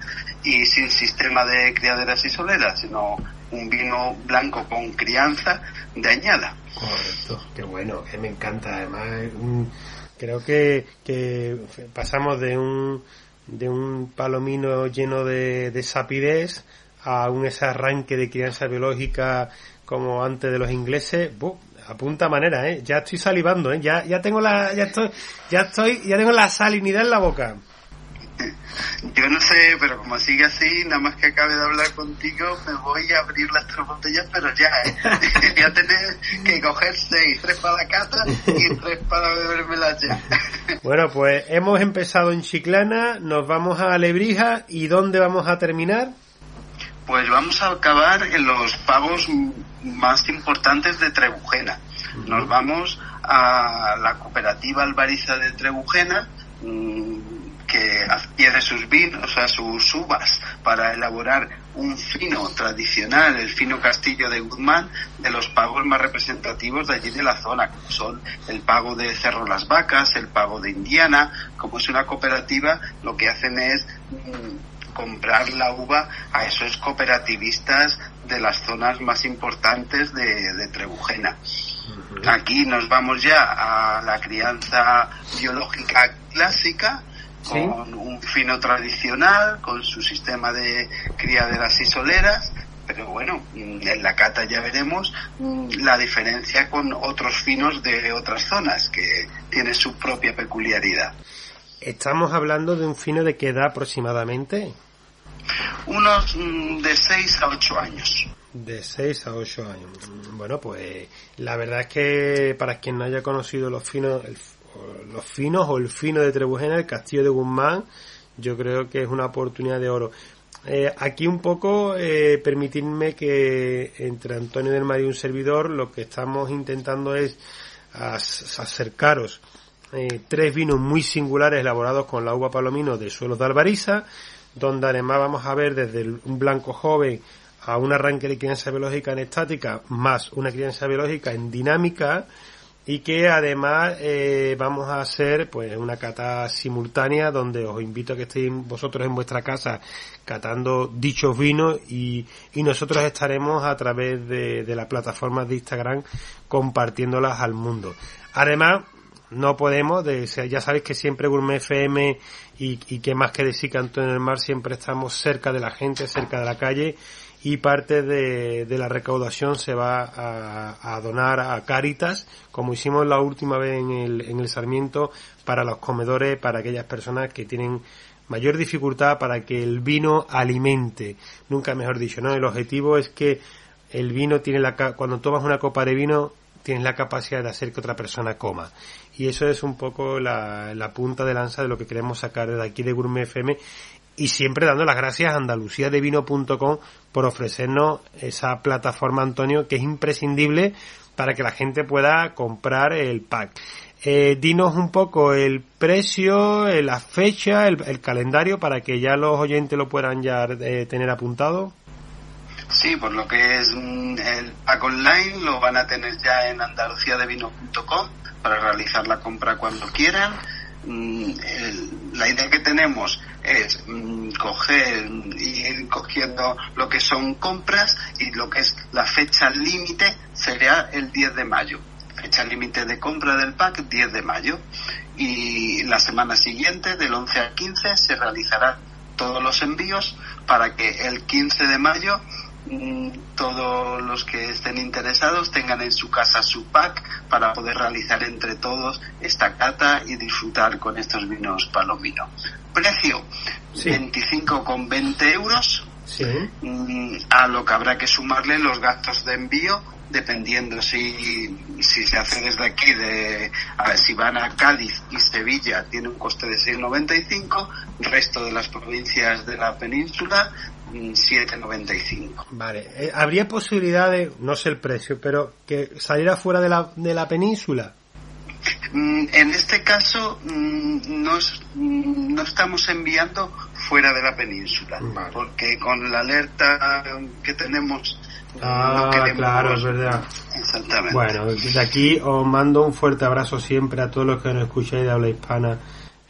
y sin sistema de criaderas y soleras, sino un vino blanco con crianza de añada. Correcto, qué bueno, que me encanta. Además, creo que, que pasamos de un, de un palomino lleno de, de sapidez a un ese arranque de crianza biológica como antes de los ingleses. ¡buh! a punta manera, ¿eh? Ya estoy salivando, ¿eh? Ya, ya tengo la, ya estoy, ya estoy, ya tengo la salinidad en la boca. Yo no sé, pero como sigue así, nada más que acabe de hablar contigo, me voy a abrir las tres botellas, pero ya, ¿eh? voy a tener que coger seis, tres para la cata y tres para bebérmelas ya. Bueno, pues hemos empezado en Chiclana, nos vamos a Lebrija y ¿dónde vamos a terminar? Pues vamos a acabar en los pagos más importantes de Trebujena. Nos vamos a la cooperativa Albariza de Trebujena, mm, que adquiere sus vinos, o sea, sus uvas, para elaborar un fino tradicional, el fino castillo de Guzmán, de los pagos más representativos de allí de la zona, como son el pago de Cerro Las Vacas, el pago de Indiana, como es una cooperativa, lo que hacen es mm, comprar la uva a esos cooperativistas de las zonas más importantes de, de Trebujena. Aquí nos vamos ya a la crianza biológica clásica, Sí. con un fino tradicional, con su sistema de criaderas y soleras, pero bueno, en la cata ya veremos mm, la diferencia con otros finos de otras zonas, que tiene su propia peculiaridad. Estamos hablando de un fino de qué edad aproximadamente. Unos mm, de 6 a 8 años. De 6 a 8 años. Mm, Bueno, pues la verdad es que para quien no haya conocido los finos, el- los finos o el fino de Trebujena, el Castillo de Guzmán, yo creo que es una oportunidad de oro. Eh, aquí un poco, eh, permitidme que entre Antonio del Mar y un servidor, lo que estamos intentando es as- acercaros eh, tres vinos muy singulares elaborados con la uva palomino de suelos de Albariza, donde además vamos a ver desde un blanco joven a un arranque de crianza biológica en estática más una crianza biológica en dinámica y que además eh, vamos a hacer pues una cata simultánea donde os invito a que estéis vosotros en vuestra casa catando dichos vinos y, y nosotros estaremos a través de, de las plataformas de Instagram compartiéndolas al mundo. Además, no podemos, de, ya sabéis que siempre Gourmet FM y, que más que decir Canto en el Mar siempre estamos cerca de la gente, cerca de la calle y parte de, la recaudación se va a, donar a Caritas, como hicimos la última vez en el, en el Sarmiento, para los comedores, para aquellas personas que tienen mayor dificultad para que el vino alimente, nunca mejor dicho, ¿no? El objetivo es que el vino tiene la, cuando tomas una copa de vino, tienes la capacidad de hacer que otra persona coma. Y eso es un poco la, la punta de lanza de lo que queremos sacar de aquí de Gourmet FM y siempre dando las gracias a andaluciadevino.com por ofrecernos esa plataforma, Antonio, que es imprescindible para que la gente pueda comprar el pack. Eh, dinos un poco el precio, eh, la fecha, el, calendario para que ya los oyentes lo puedan ya eh, tener apuntado. Sí, por lo que es mm, el pack online lo van a tener ya en andaluciadevino.com para realizar la compra cuando quieran. Mm, la idea que tenemos es mm, coger y ir cogiendo lo que son compras y lo que es la fecha límite sería el 10 de mayo fecha límite de compra del pack 10 de mayo y la semana siguiente del 11 al 15 se realizarán todos los envíos para que el 15 de mayo todos los que estén interesados tengan en su casa su pack para poder realizar entre todos esta cata y disfrutar con estos vinos palomino. Precio con 25,20 euros. Mm, a lo que habrá que sumarle los gastos de envío dependiendo si, si se hace desde aquí, de, si van a Cádiz y Sevilla, tiene un coste de 6,95, resto de las provincias de la península, 7,95. Mm, vale, eh, ¿habría posibilidad de, no sé el precio, pero que saliera fuera de la, de la península? Mm, en este caso, mm, nos, no estamos enviando fuera de la península, porque con la alerta que tenemos Ah, claro, es verdad. Exactamente. Bueno, desde aquí os mando un fuerte abrazo siempre a todos los que nos escucháis de habla hispana.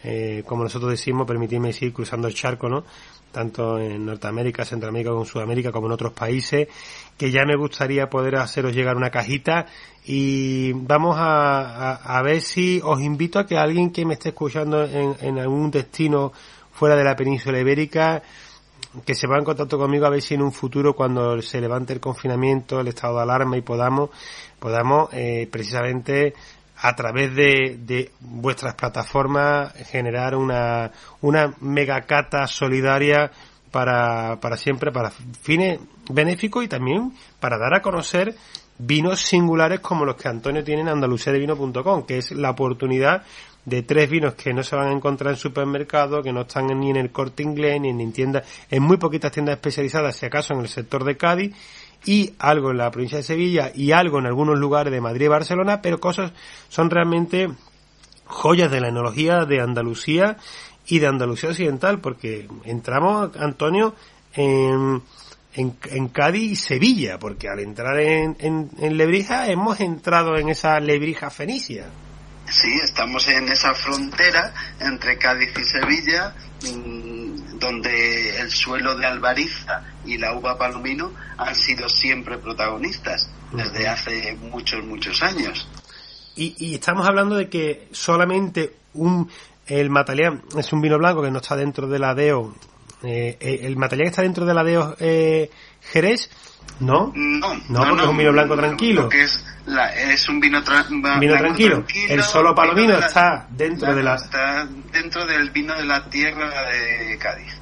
Eh, como nosotros decimos, permitidme decir, cruzando el charco, ¿no? Tanto en Norteamérica, Centroamérica como en Sudamérica, como en otros países, que ya me gustaría poder haceros llegar una cajita. Y vamos a, a, ver si os invito a que alguien que me esté escuchando en, en algún destino fuera de la península ibérica, que se va en contacto conmigo a ver si en un futuro cuando se levante el confinamiento, el estado de alarma y podamos, podamos eh, precisamente a través de, de, vuestras plataformas generar una, una megacata solidaria para, para siempre, para fines benéficos y también para dar a conocer vinos singulares como los que Antonio tiene en andaluciadevino.com, que es la oportunidad de tres vinos que no se van a encontrar en supermercados, que no están ni en el corte inglés, ni en tiendas, en muy poquitas tiendas especializadas, si acaso en el sector de Cádiz, y algo en la provincia de Sevilla, y algo en algunos lugares de Madrid y Barcelona, pero cosas son realmente joyas de la enología de Andalucía y de Andalucía Occidental, porque entramos, Antonio, en, en, Cádiz y Sevilla, porque al entrar en, en, Lebrija hemos entrado en esa Lebrija fenicia. Sí, estamos en esa frontera entre Cádiz y Sevilla, donde el suelo de Albariza y la uva palomino han sido siempre protagonistas desde hace muchos, muchos años. Y, estamos hablando de que solamente un el Mataleán es un vino blanco que no está dentro de la DEO. Eh, eh, el Mataleán está dentro de la DEO eh, Jerez, ¿no? No, no, porque es un vino blanco tranquilo. es es un vino, vino tranquilo. El solo palomino está dentro de la... Está dentro del vino de la tierra de Cádiz.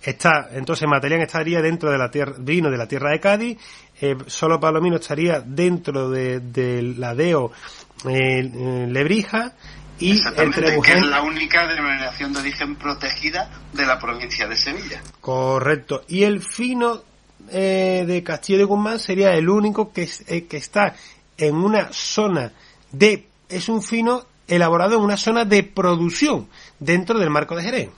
Está, entonces Matelian estaría dentro de la tierra, vino de la tierra de Cádiz, eh, solo Palomino estaría dentro de, la DEO eh, Lebrija y entre que es la única denominación de origen protegida de la provincia de Sevilla. Correcto. Y el fino eh, de Castillo de Guzmán sería el único que, eh, que está en una zona de, es un fino elaborado en una zona de producción dentro del marco de Jerez.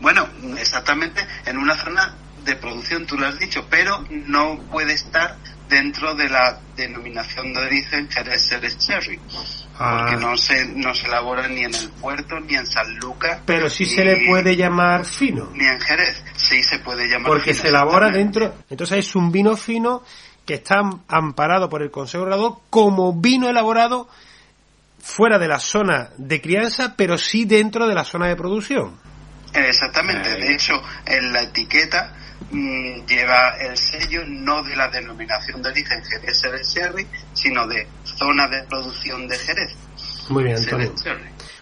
Bueno, exactamente, en una zona de producción, tú lo has dicho, pero no puede estar dentro de la denominación de origen Jerez Jerez Cherry. Porque ah. no se, no se elabora ni en el puerto, ni en San Lucas. Pero sí se le puede llamar fino. Ni en Jerez, sí se puede llamar Porque se elabora dentro, entonces es un vino fino que está amparado por el Consejo Regulador como vino elaborado fuera de la zona de crianza, pero sí dentro de la zona de producción. Exactamente, de hecho, en la etiqueta mm, lleva el sello no de la denominación de origen Jerez Sherry, sino de zona de producción de Jerez. Muy bien, Antonio.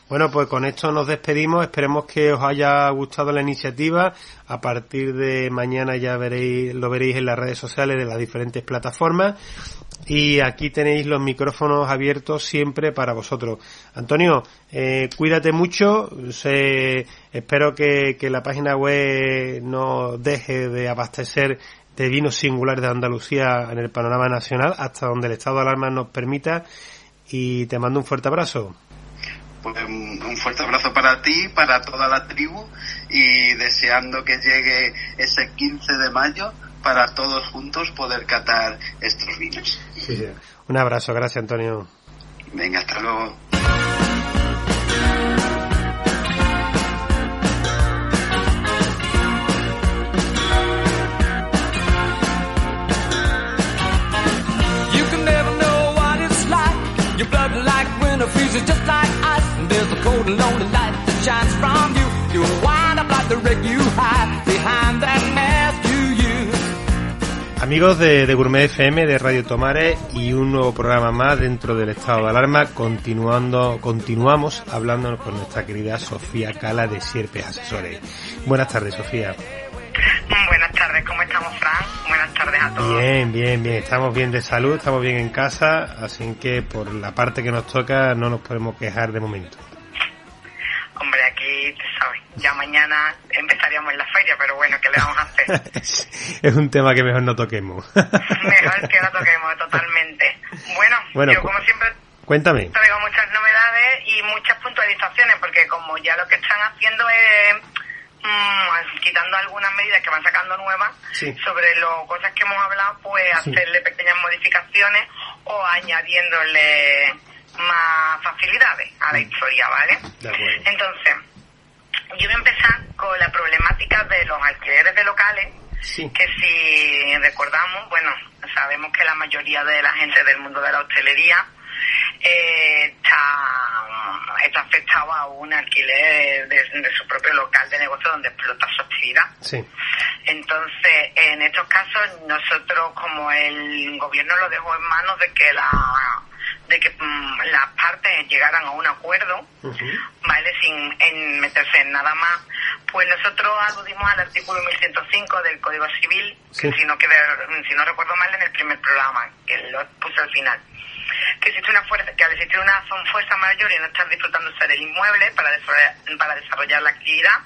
Bueno, pues con esto nos despedimos. Esperemos que os haya gustado la iniciativa. A partir de mañana ya veréis, lo veréis en las redes sociales de las diferentes plataformas. Y aquí tenéis los micrófonos abiertos siempre para vosotros. Antonio, eh, cuídate mucho. espero que, que la página web no deje de abastecer de vinos singulares de Andalucía en el panorama nacional hasta donde el estado de alarma nos permita. Y te mando un fuerte abrazo. Pues un fuerte abrazo para ti, para toda la tribu y deseando que llegue ese 15 de mayo para todos juntos poder catar estos vinos. Un abrazo, gracias Antonio. Venga, hasta luego. Amigos de, Gourmet FM, de Radio Tomares y un nuevo programa más dentro del estado de alarma, continuando, continuamos hablando con nuestra querida Sofía Cala de Sierpes Asesores. Buenas tardes, Sofía. Buenas tardes, ¿cómo estamos, Fran? Buenas tardes a todos. Bien, bien, bien. Estamos bien de salud, estamos bien en casa, así que por la parte que nos toca no nos podemos quejar de momento. es un tema que mejor no toquemos. mejor que no toquemos, totalmente. Bueno, yo como siempre cuéntame. traigo muchas novedades y muchas puntualizaciones, porque como ya lo que están haciendo es mm, quitando algunas medidas que van sacando nuevas sobre las cosas que hemos hablado, pues hacerle pequeñas modificaciones o añadiéndole más facilidades a la historia, ¿vale? Entonces, yo voy a empezar con la problemática de los alquileres de locales, que si recordamos, bueno, sabemos que la mayoría de la gente del mundo de la hostelería eh, está, está afectado a un alquiler de, su propio local de negocio donde explota su actividad. Entonces, en estos casos, nosotros como el gobierno lo dejó en manos de que la de que mm, las partes llegaran a un acuerdo, ¿vale? Sin meterse en nada más, pues nosotros aludimos al artículo 1105 del Código Civil, que si no, si no recuerdo mal en el primer programa, que lo puse al final. Que existe una fuerza, que al existir una fuerza mayor y no estar disfrutando del inmueble para desarrollar, para desarrollar la actividad,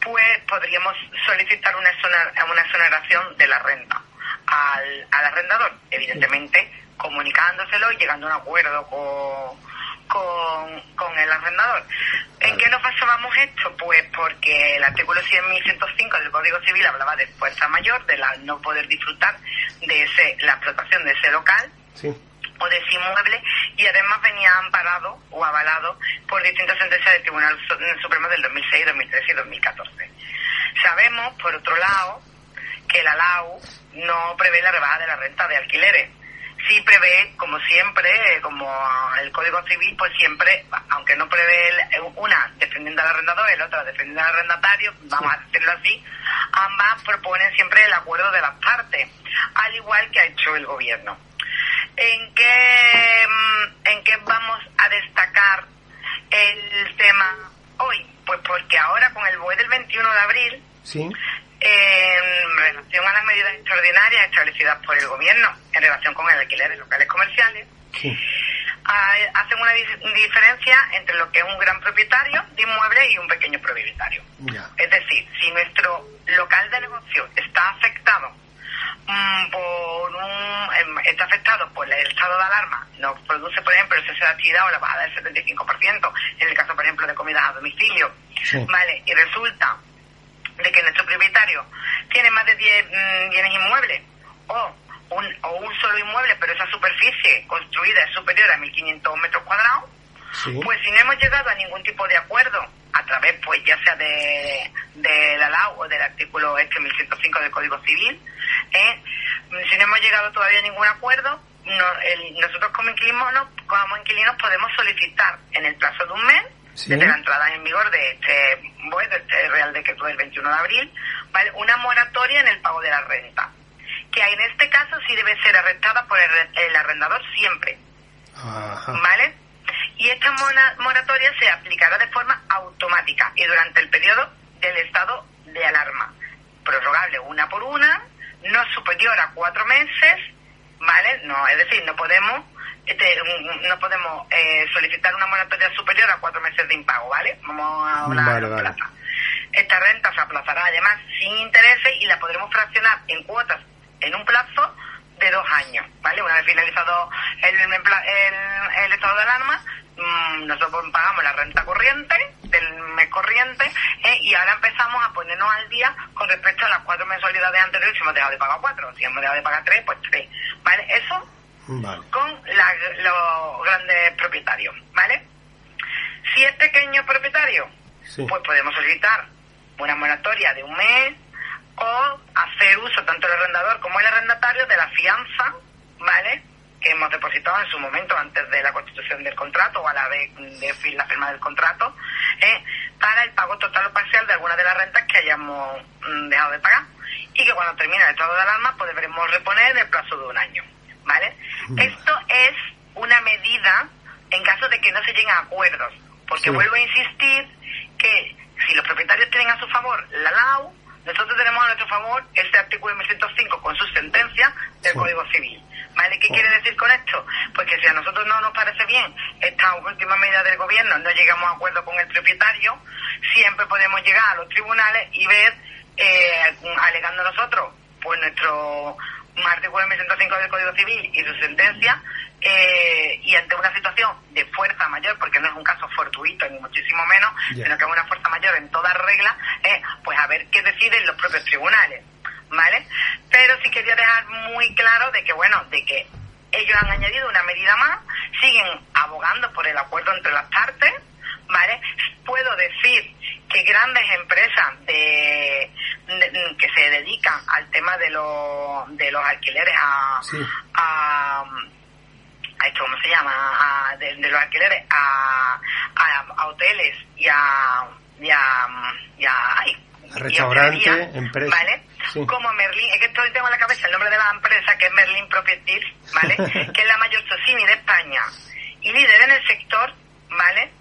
pues podríamos solicitar una, una exoneración de la renta al, al arrendador, evidentemente comunicándoselo y llegando a un acuerdo con, con, el arrendador. ¿En qué nos basábamos esto? Pues porque el artículo 100.105 del Código Civil hablaba de fuerza mayor, de la no poder disfrutar de ese, la explotación de ese local. o de ese inmueble y además venía amparado o avalado por distintas sentencias del Tribunal Supremo del 2006, 2013 y 2014. Sabemos, por otro lado, que la LAU no prevé la rebaja de la renta de alquileres sí prevé, como siempre, como el Código Civil, pues siempre, aunque no prevé una defendiendo al arrendador y la otra defendiendo al arrendatario, vamos a decirlo así, ambas proponen siempre el acuerdo de las partes, al igual que ha hecho el gobierno. ¿En qué, mm, en qué vamos a destacar el tema hoy? Pues porque ahora con el BOE del 21 de abril, ¿Sí? En relación a las medidas extraordinarias establecidas por el gobierno en relación con el alquiler de locales comerciales, hacen una diferencia entre lo que es un gran propietario de inmuebles y un pequeño propietario. Es decir, si nuestro local de negocio está afectado mm, por un, em, está afectado por el estado de alarma, nos produce, por ejemplo, el cese de actividad o la bajada del 75%, en el caso, por ejemplo, de comidas a domicilio, ¿vale? Y resulta de que nuestro propietario tiene más de 10 mm, bienes inmuebles o un, o un solo inmueble, pero esa superficie construida es superior a 1.500 metros cuadrados, pues si no hemos llegado a ningún tipo de acuerdo, a través pues ya sea de, de la LAU o del artículo este 1105 del Código Civil, ¿eh? si no hemos llegado todavía a ningún acuerdo, nosotros como inquilinos, como inquilinos podemos solicitar en el plazo de un mes, desde la entrada en vigor de este, bueno, de este Real Decreto del 21 de abril, ¿vale? una moratoria en el pago de la renta, que en este caso sí debe ser arrestada por el, arrendador siempre. ¿Vale? Y esta moratoria se aplicará de forma automática y durante el periodo del estado de alarma, prorrogable una por una, no superior a cuatro meses, ¿vale? No, es decir, no podemos no podemos eh, solicitar una moratoria superior a cuatro meses de impago, ¿vale? Vamos a hablar de Esta renta se aplazará además sin intereses y la podremos fraccionar en cuotas en un plazo de dos años, ¿vale? Una vez finalizado el, el, estado de alarma, mm, nosotros pagamos la renta corriente del mes corriente ¿eh? y ahora empezamos a ponernos al día con respecto a las cuatro mensualidades anteriores si hemos dejado de pagar cuatro, si hemos dejado de pagar tres, pues tres, ¿vale? Eso con los grandes propietarios, ¿vale? Si es pequeño propietario, pues podemos solicitar una moratoria de un mes o hacer uso tanto el arrendador como el arrendatario de la fianza, ¿vale? Que hemos depositado en su momento antes de la constitución del contrato o a la vez de la firma del contrato, ¿eh? para el pago total o parcial de alguna de las rentas que hayamos mm, dejado de pagar y que cuando termine el estado de alarma pues deberemos reponer en el plazo de un año, ¿vale? Esto es una medida en caso de que no se lleguen a acuerdos, porque vuelvo a insistir que si los propietarios tienen a su favor la LAU, nosotros tenemos a nuestro favor este artículo 1105 con su sentencia del Código Civil. ¿Vale? ¿Qué quiere decir con esto? Pues que si a nosotros no nos parece bien esta última medida del gobierno, no llegamos a acuerdo con el propietario, siempre podemos llegar a los tribunales y ver, eh, alegando nosotros, pues nuestro artículo 1105 del Código Civil y su sentencia, eh, y ante una situación de fuerza mayor, porque no es un caso fortuito ni muchísimo menos, sino que es una fuerza mayor en toda regla, eh, pues a ver qué deciden los propios tribunales, ¿vale? Pero sí quería dejar muy claro de que, bueno, de que ellos han añadido una medida más, siguen abogando por el acuerdo entre las partes, ¿vale? Puedo decir que grandes empresas de, que se dedican al tema de, los de los alquileres a, a, esto cómo se llama de, los alquileres a, a, hoteles y a y a, restaurantes empresas ¿vale? como Merlin, es que estoy tengo en la cabeza el nombre de la empresa que es Merlin Properties, ¿vale? que es la mayor socini de España y líder en el sector, ¿vale?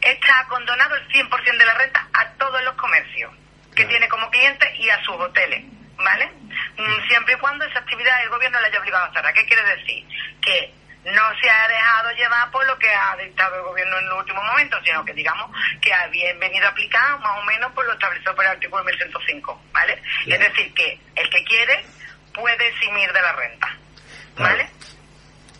está condonado el 100% de la renta a todos los comercios que tiene como cliente y a sus hoteles, ¿vale? Mm, siempre y cuando esa actividad el gobierno le haya obligado a hacer. ¿Qué quiere decir? Que no se ha dejado llevar por lo que ha dictado el gobierno en el último momento, sino que digamos que ha venido a aplicar más o menos por lo establecido por el artículo 1105, ¿vale? Es decir, que el que quiere puede eximir de la renta, ¿vale?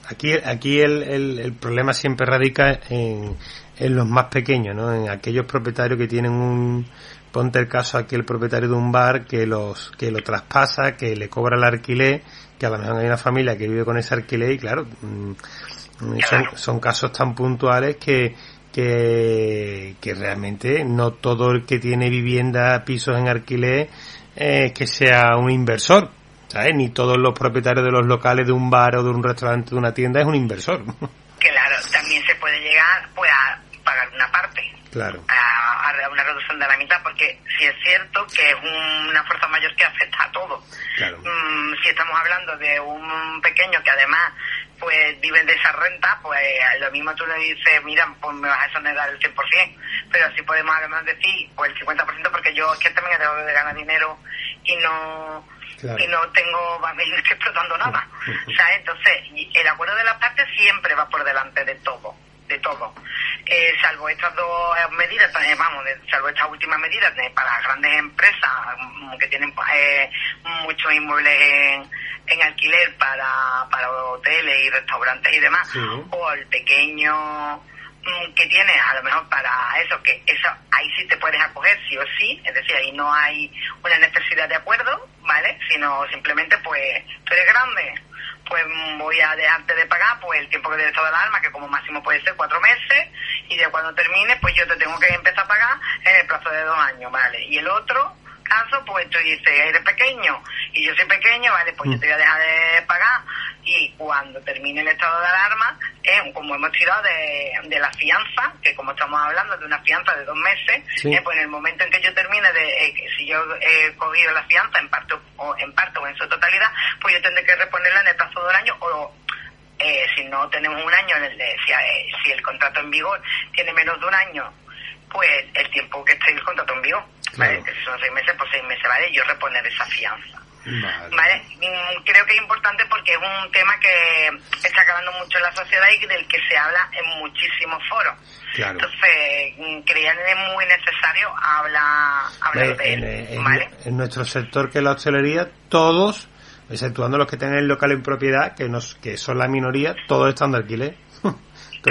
Aquí, aquí el, el, el problema siempre radica en en los más pequeños, ¿no? En aquellos propietarios que tienen un, ponte el caso aquí el propietario de un bar que los, que lo traspasa, que le cobra el alquiler, que a lo mejor hay una familia que vive con ese alquiler y claro, mm, son, son casos tan puntuales que, que, que realmente no todo el que tiene vivienda, pisos en alquiler, eh, que sea un inversor. ¿sabes? Ni todos los propietarios de los locales de un bar o de un restaurante, de una tienda es un inversor. Claro, también se puede llegar pues, a pagar una parte. Claro. A, una reducción de la mitad, porque si es cierto que es una fuerza mayor que afecta a todo. Claro. Mm, si estamos hablando de un pequeño que además pues vive de esa renta, pues lo mismo tú le dices, mira, pues me vas a exonerar el 100%, pero si podemos además decir, pues el 50%, porque yo es que también dejado de ganar dinero y no y no tengo, no estoy explotando nada. o sea, entonces, el acuerdo de las partes siempre va por delante de todo de todo. Eh, salvo estas dos medidas, eh, vamos, salvo estas últimas medidas para grandes empresas mm, que tienen eh, muchos inmuebles en, en, alquiler para, para hoteles y restaurantes y demás, o el pequeño mm, que tiene a lo mejor para eso, que eso ahí sí te puedes acoger sí o sí, es decir, ahí no hay una necesidad de acuerdo, ¿vale? Sino simplemente pues tú eres grande, pues voy a dejarte de pagar pues el tiempo que debe estado de alarma, que como máximo puede ser cuatro meses, y de cuando termine, pues yo te tengo que empezar a pagar en el plazo de dos años, ¿vale? Y el otro caso, pues tú dices, eres pequeño, y yo soy pequeño, ¿vale? Pues yo te voy a dejar de pagar. Y cuando termine el estado de alarma, eh, como hemos tirado de, la fianza, que como estamos hablando de una fianza de dos meses, eh, pues en el momento en que yo termine de, eh, si yo he cogido la fianza en parte o en parte o en su totalidad, pues yo tendré que reponerla en el plazo de un año o si no tenemos un año, si, si el contrato en vigor tiene menos de un año, pues el tiempo que esté el contrato en vigor, ¿vale? si son seis meses, pues seis meses, ¿vale? Yo reponer esa fianza. Vale. Mm, creo que es importante porque es un tema que está acabando mucho en la sociedad y del que se habla en muchísimos foros. Entonces, mm, creían es muy necesario hablar, hablar de él. ¿vale? en, nuestro sector, que es la hostelería, todos, exceptuando los que tienen el local en propiedad, que, nos, que son la minoría, todos están de alquiler.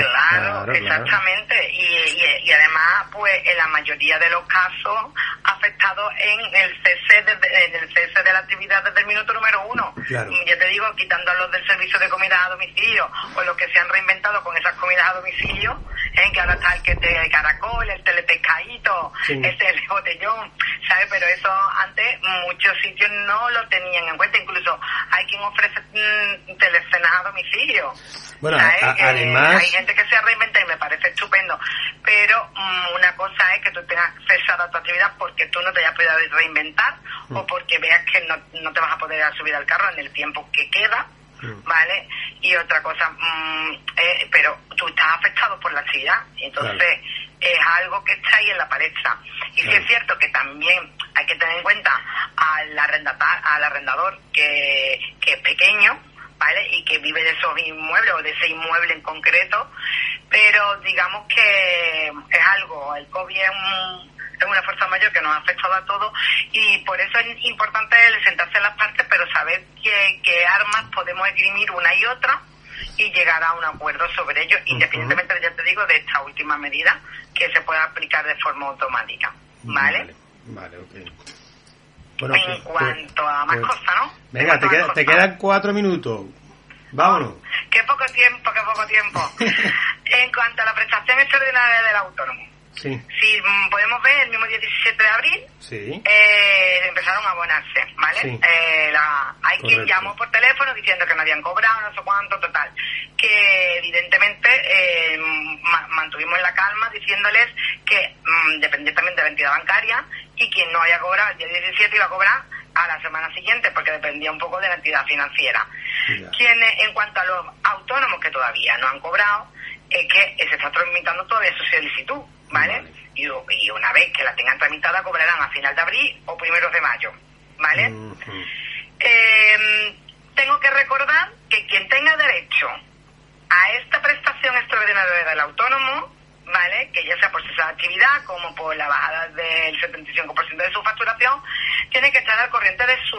Claro, exactamente. Y, y, además, pues en la mayoría de los casos ha afectado en el cese de, en el cese de la actividad desde el minuto número uno. Claro. Ya te digo, quitando a los del servicio de comida a domicilio o los que se han reinventado con esas comidas a domicilio, ¿eh? que ahora está el que te caracol, el telepescadito, este el botellón, ¿sabes? Pero eso antes muchos sitios no lo tenían en cuenta. Incluso hay quien ofrece mmm, telecenas a domicilio. Bueno, además... hay gente que se ha reinventado y me parece estupendo, pero mm, una cosa es que tú tengas cesado tu actividad porque tú no te hayas podido reinventar o mm. porque veas que no, no te vas a poder subir al carro en el tiempo que queda. ¿Vale? Y otra cosa, eh, pero tú estás afectado por la actividad, entonces es algo que está ahí en la palestra. Y sí es cierto que también hay que tener en cuenta al, al arrendador que, que es pequeño, y que vive de esos inmuebles o de ese inmueble en concreto, pero digamos que es algo, el COVID es, una fuerza mayor que nos ha afectado a todos y por eso es importante el sentarse en las partes, pero saber qué, armas podemos esgrimir una y otra y llegar a un acuerdo sobre ello, independientemente, ya te digo, de esta última medida que se pueda aplicar de forma automática. ¿Vale? Vale, ok. Bueno, en pues, cuanto pues, a más pues, cosas, ¿no? Venga, te, te quedan cuatro minutos. Vámonos. Qué poco tiempo, qué poco tiempo. en cuanto a la prestación extraordinaria del autónomo. Sí. Si mm, podemos ver, el mismo 17 de abril sí. eh, empezaron a abonarse, ¿vale? Sí. Eh, la, hay quien llamó por teléfono diciendo que no habían cobrado, no sé cuánto, total. Que evidentemente eh, mantuvimos la calma diciéndoles que, mm, dependientemente de la entidad bancaria, y quien no haya cobrado el día 17 iba a cobrar a la semana siguiente, porque dependía un poco de la entidad financiera. Quienes, en cuanto a los autónomos que todavía no han cobrado, es que se está tramitando todavía su solicitud, ¿vale? Y, una vez que la tengan tramitada, cobrarán a final de abril o primeros de mayo, ¿vale? Em, tengo que recordar que quien tenga derecho a esta prestación extraordinaria del autónomo, ¿vale? Que ya sea por esa actividad como por la bajada del 75% de su facturación, tiene que estar al corriente de su,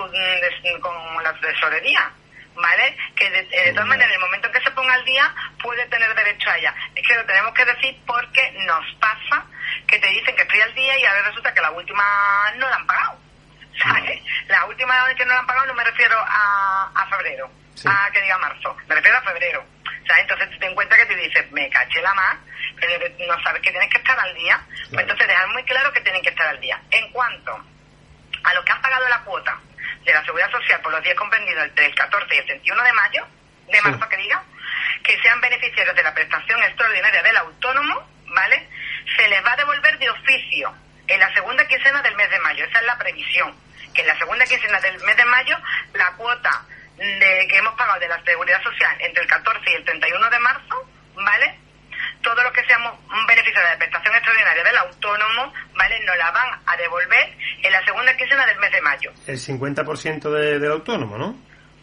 con la tesorería. ¿Vale? Que de, todas maneras, en el momento en que se ponga al día, puede tener derecho a ella. Es que lo tenemos que decir porque nos pasa que te dicen que estoy al día y ahora resulta que la última no la han pagado. ¿Sabes? La última vez que no la han pagado no me refiero a, a febrero, a que diga marzo, me refiero a febrero. ¿Sabes? Entonces te en cuenta que te dices, me caché la más, pero no sabes que tienes que estar al día. Pues entonces dejar muy claro que tienen que estar al día. En cuanto a los que han pagado la cuota de la Seguridad Social por los días comprendidos entre el 14 y el 31 de mayo, de marzo que diga, que sean beneficiarios de la prestación extraordinaria del autónomo, ¿vale? Se les va a devolver de oficio en la segunda quincena del mes de mayo. Esa es la previsión. Que en la segunda quincena del mes de mayo la cuota de que hemos pagado de la Seguridad Social entre el 14 y el 31 de marzo, ¿vale? Todo lo que seamos un beneficio de la prestación extraordinaria del autónomo, ¿vale? Nos la van a devolver en la segunda quincena del mes de mayo. El 50% de, del autónomo, ¿no?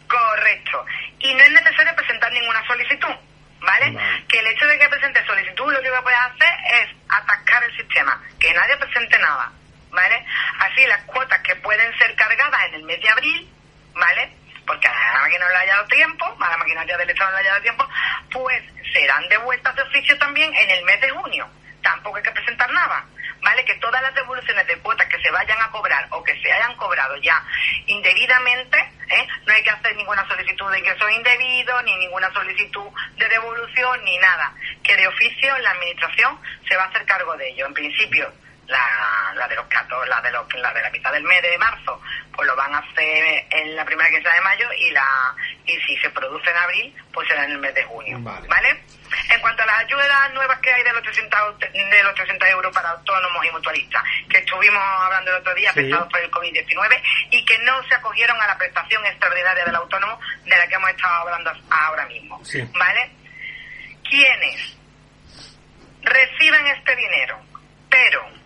Correcto. Y no es necesario presentar ninguna solicitud, ¿vale? Que el hecho de que presente solicitud lo que va a poder hacer es atacar el sistema, que nadie presente nada, ¿vale? Así las cuotas que pueden ser cargadas en el mes de abril, ¿vale? Porque a la máquina no le haya dado tiempo, a la maquinaria del Estado no le haya dado tiempo, pues serán devueltas de oficio también en el mes de junio. Tampoco hay que presentar nada. ¿Vale? Que todas las devoluciones de cuotas que se vayan a cobrar o que se hayan cobrado ya indebidamente, ¿eh? no hay que hacer ninguna solicitud de ingreso indebido, ni ninguna solicitud de devolución, ni nada. Que de oficio la Administración se va a hacer cargo de ello. En principio, la, la de los la de la de la mitad del mes de marzo pues lo van a hacer en la primera quincena de mayo y la y si se produce en abril, pues será en el mes de junio. ¿Vale? En cuanto a las ayudas nuevas que hay de los 300, de los 300 euros para autónomos y mutualistas, que estuvimos hablando el otro día, afectados por el COVID-19, y que no se acogieron a la prestación extraordinaria del autónomo de la que hemos estado hablando ahora mismo. ¿Vale? ¿Quiénes reciben este dinero, pero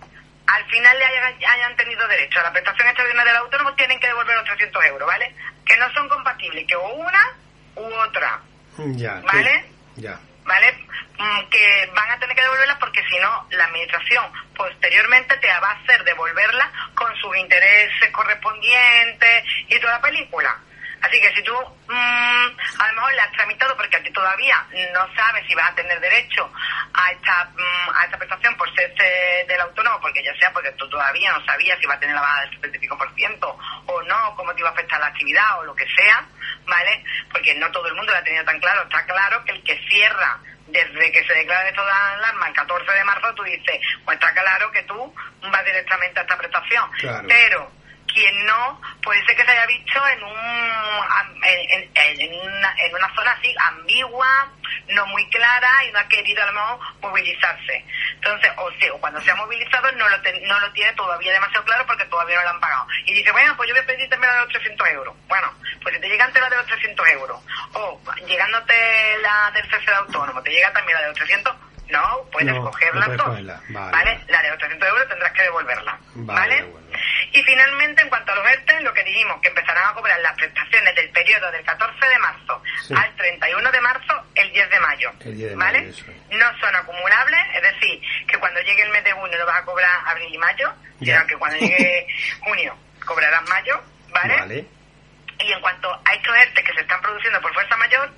al final le hayan, tenido derecho a la prestación extraordinaria del autónomo, tienen que devolver los 300 euros, ¿vale? Que no son compatibles, que o una u otra. Ya. ¿Vale? ya. ¿Vale? Mm, que van a tener que devolverlas porque si no, la administración posteriormente te va a hacer devolverla con sus intereses correspondientes y toda la película. Así que si tú mmm, a lo mejor la has tramitado porque a ti todavía no sabes si vas a tener derecho a esta, mm, a esta prestación por ser del autónomo, porque ya sea porque tú todavía no sabías si va a tener la baja del 75% o no, cómo te iba a afectar la actividad o lo que sea, ¿vale? Porque no todo el mundo lo ha tenido tan claro. Está claro que el que cierra desde que se declara esto de alarma el 14 de marzo, tú dices, pues está claro que tú vas directamente a esta prestación. Pero quien no, puede ser que se haya visto en, un, en, en, una, en una zona así ambigua, no muy clara y no ha querido a lo mejor movilizarse. Entonces, o, sea, cuando se ha movilizado no lo, no lo tiene todavía demasiado claro porque todavía no lo han pagado. Y dice, bueno, pues yo voy a pedir también la de los 300 euros. Bueno, pues si te llega antes la de los 300 euros, o llegándote la del CFD autónomo, te llega también la de los 300, no, puedes coger las dos. Vale, La de los 300 euros tendrás que devolverla. ¿Vale? Y finalmente, en cuanto a los ERTE, lo que dijimos, que empezarán a cobrar las prestaciones del periodo del 14 de marzo al 31 de marzo, el 10 de mayo. ¿Vale? no son acumulables, es decir, que cuando llegue el mes de junio lo vas a cobrar abril y mayo, sino que cuando llegue junio cobrarás mayo, ¿vale? ¿vale? Y en cuanto a estos ERTE que se están produciendo por fuerza mayor,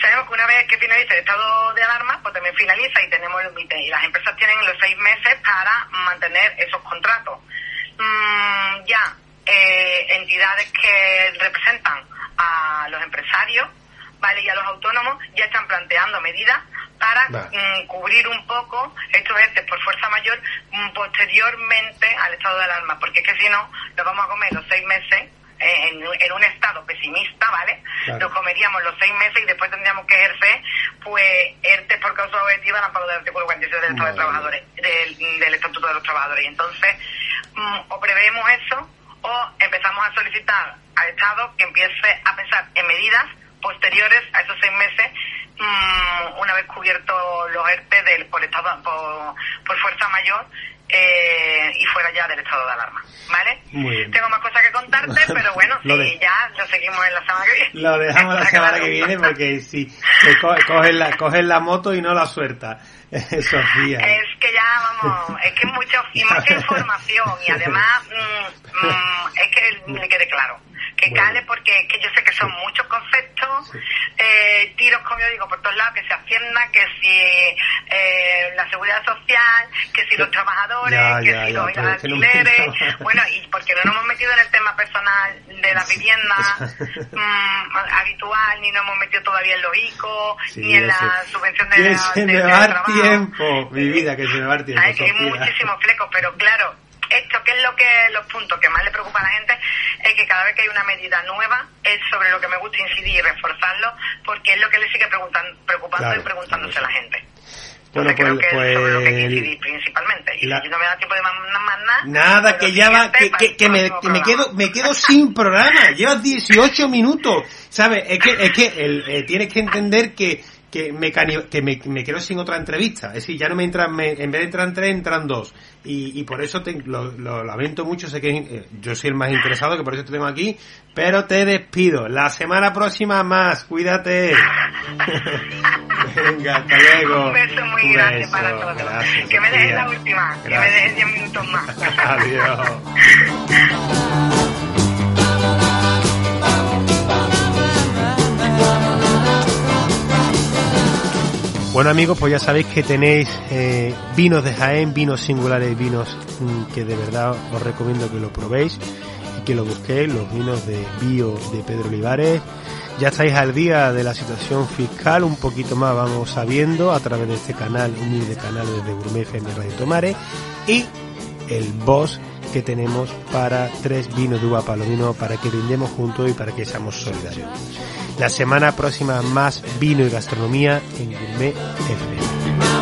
sabemos que una vez que finalice el estado de alarma, pues también finaliza y tenemos y las empresas tienen los seis meses para mantener esos contratos. Mm, ya eh, entidades que representan a los empresarios, vale, y a los autónomos ya están planteando medidas para mm, cubrir un poco estos entes por fuerza mayor mm, posteriormente al estado de alarma, porque es que si no, nos vamos a comer los seis meses en, en, un estado pesimista, ¿vale? Nos comeríamos los seis meses y después tendríamos que ejercer, pues, ERTE por causa objetiva, la del artículo 46 del Estado de Trabajadores, del, del Estatuto de los Trabajadores. Y entonces, mm, o preveemos eso, o empezamos a solicitar al Estado que empiece a pensar en medidas posteriores a esos seis meses mm, una vez cubierto los ERTE del, por, estado, por, por fuerza mayor eh, y fuera ya del estado de alarma, ¿vale? Tengo más cosas que contarte, pero bueno, si ya lo seguimos en la semana que viene. Lo dejamos la semana que viene porque si coges la, coges la moto y no la suelta. Sofía. Es que ya, vamos, es que mucho, y mucha información y además mm, mm, es que me quede claro que cale porque es que yo sé que son muchos conceptos, eh, tiros como yo digo por todos lados, que se Hacienda, que si eh, la seguridad social, que si los trabajadores, que si los alquileres, bueno, y porque no nos hemos metido en el tema personal de la vivienda mm, habitual, ni nos hemos metido todavía en los ICO, ni en la subvención de, que se me va tiempo, mi vida, que se me va el tiempo. que hay muchísimos flecos, pero claro, esto, que es lo que los puntos que más le preocupa a la gente, es que cada vez que hay una medida nueva es sobre lo que me gusta incidir y reforzarlo, porque es lo que le sigue preocupando y preguntándose a la gente. Bueno, creo pues, que es sobre lo que hay que pues, incidir principalmente. Y si no me da tiempo de más, nada. Nada, que ya va, que, que, que, me, que me, quedo, me quedo sin programa. Llevas 18 minutos. ¿Sabes? Es que, es que el, eh, tienes que entender que que me, que me, me, quedo sin otra entrevista. Es decir, ya no me entran, me, en vez de entrar tres, entran dos. Y, y por eso te, lo, lo, lamento mucho, sé que eh, yo soy el más interesado, que por eso te tengo aquí, pero te despido. La semana próxima más, cuídate. Venga, hasta luego. Un beso muy grande para todos. que me dejes la última, que me dejes 10 minutos más. Adiós. Bueno amigos, pues ya sabéis que tenéis eh, vinos de Jaén, vinos singulares, vinos mm, que de verdad os recomiendo que lo probéis y que lo busquéis, los vinos de Bio de Pedro Olivares. Ya estáis al día de la situación fiscal, un poquito más vamos sabiendo a través de este canal, humilde canal desde Gourmet FM Radio Tomare y el boss que tenemos para tres vinos de uva palomino para que brindemos juntos y para que seamos solidarios. La semana próxima más vino y gastronomía en Gourmet FM.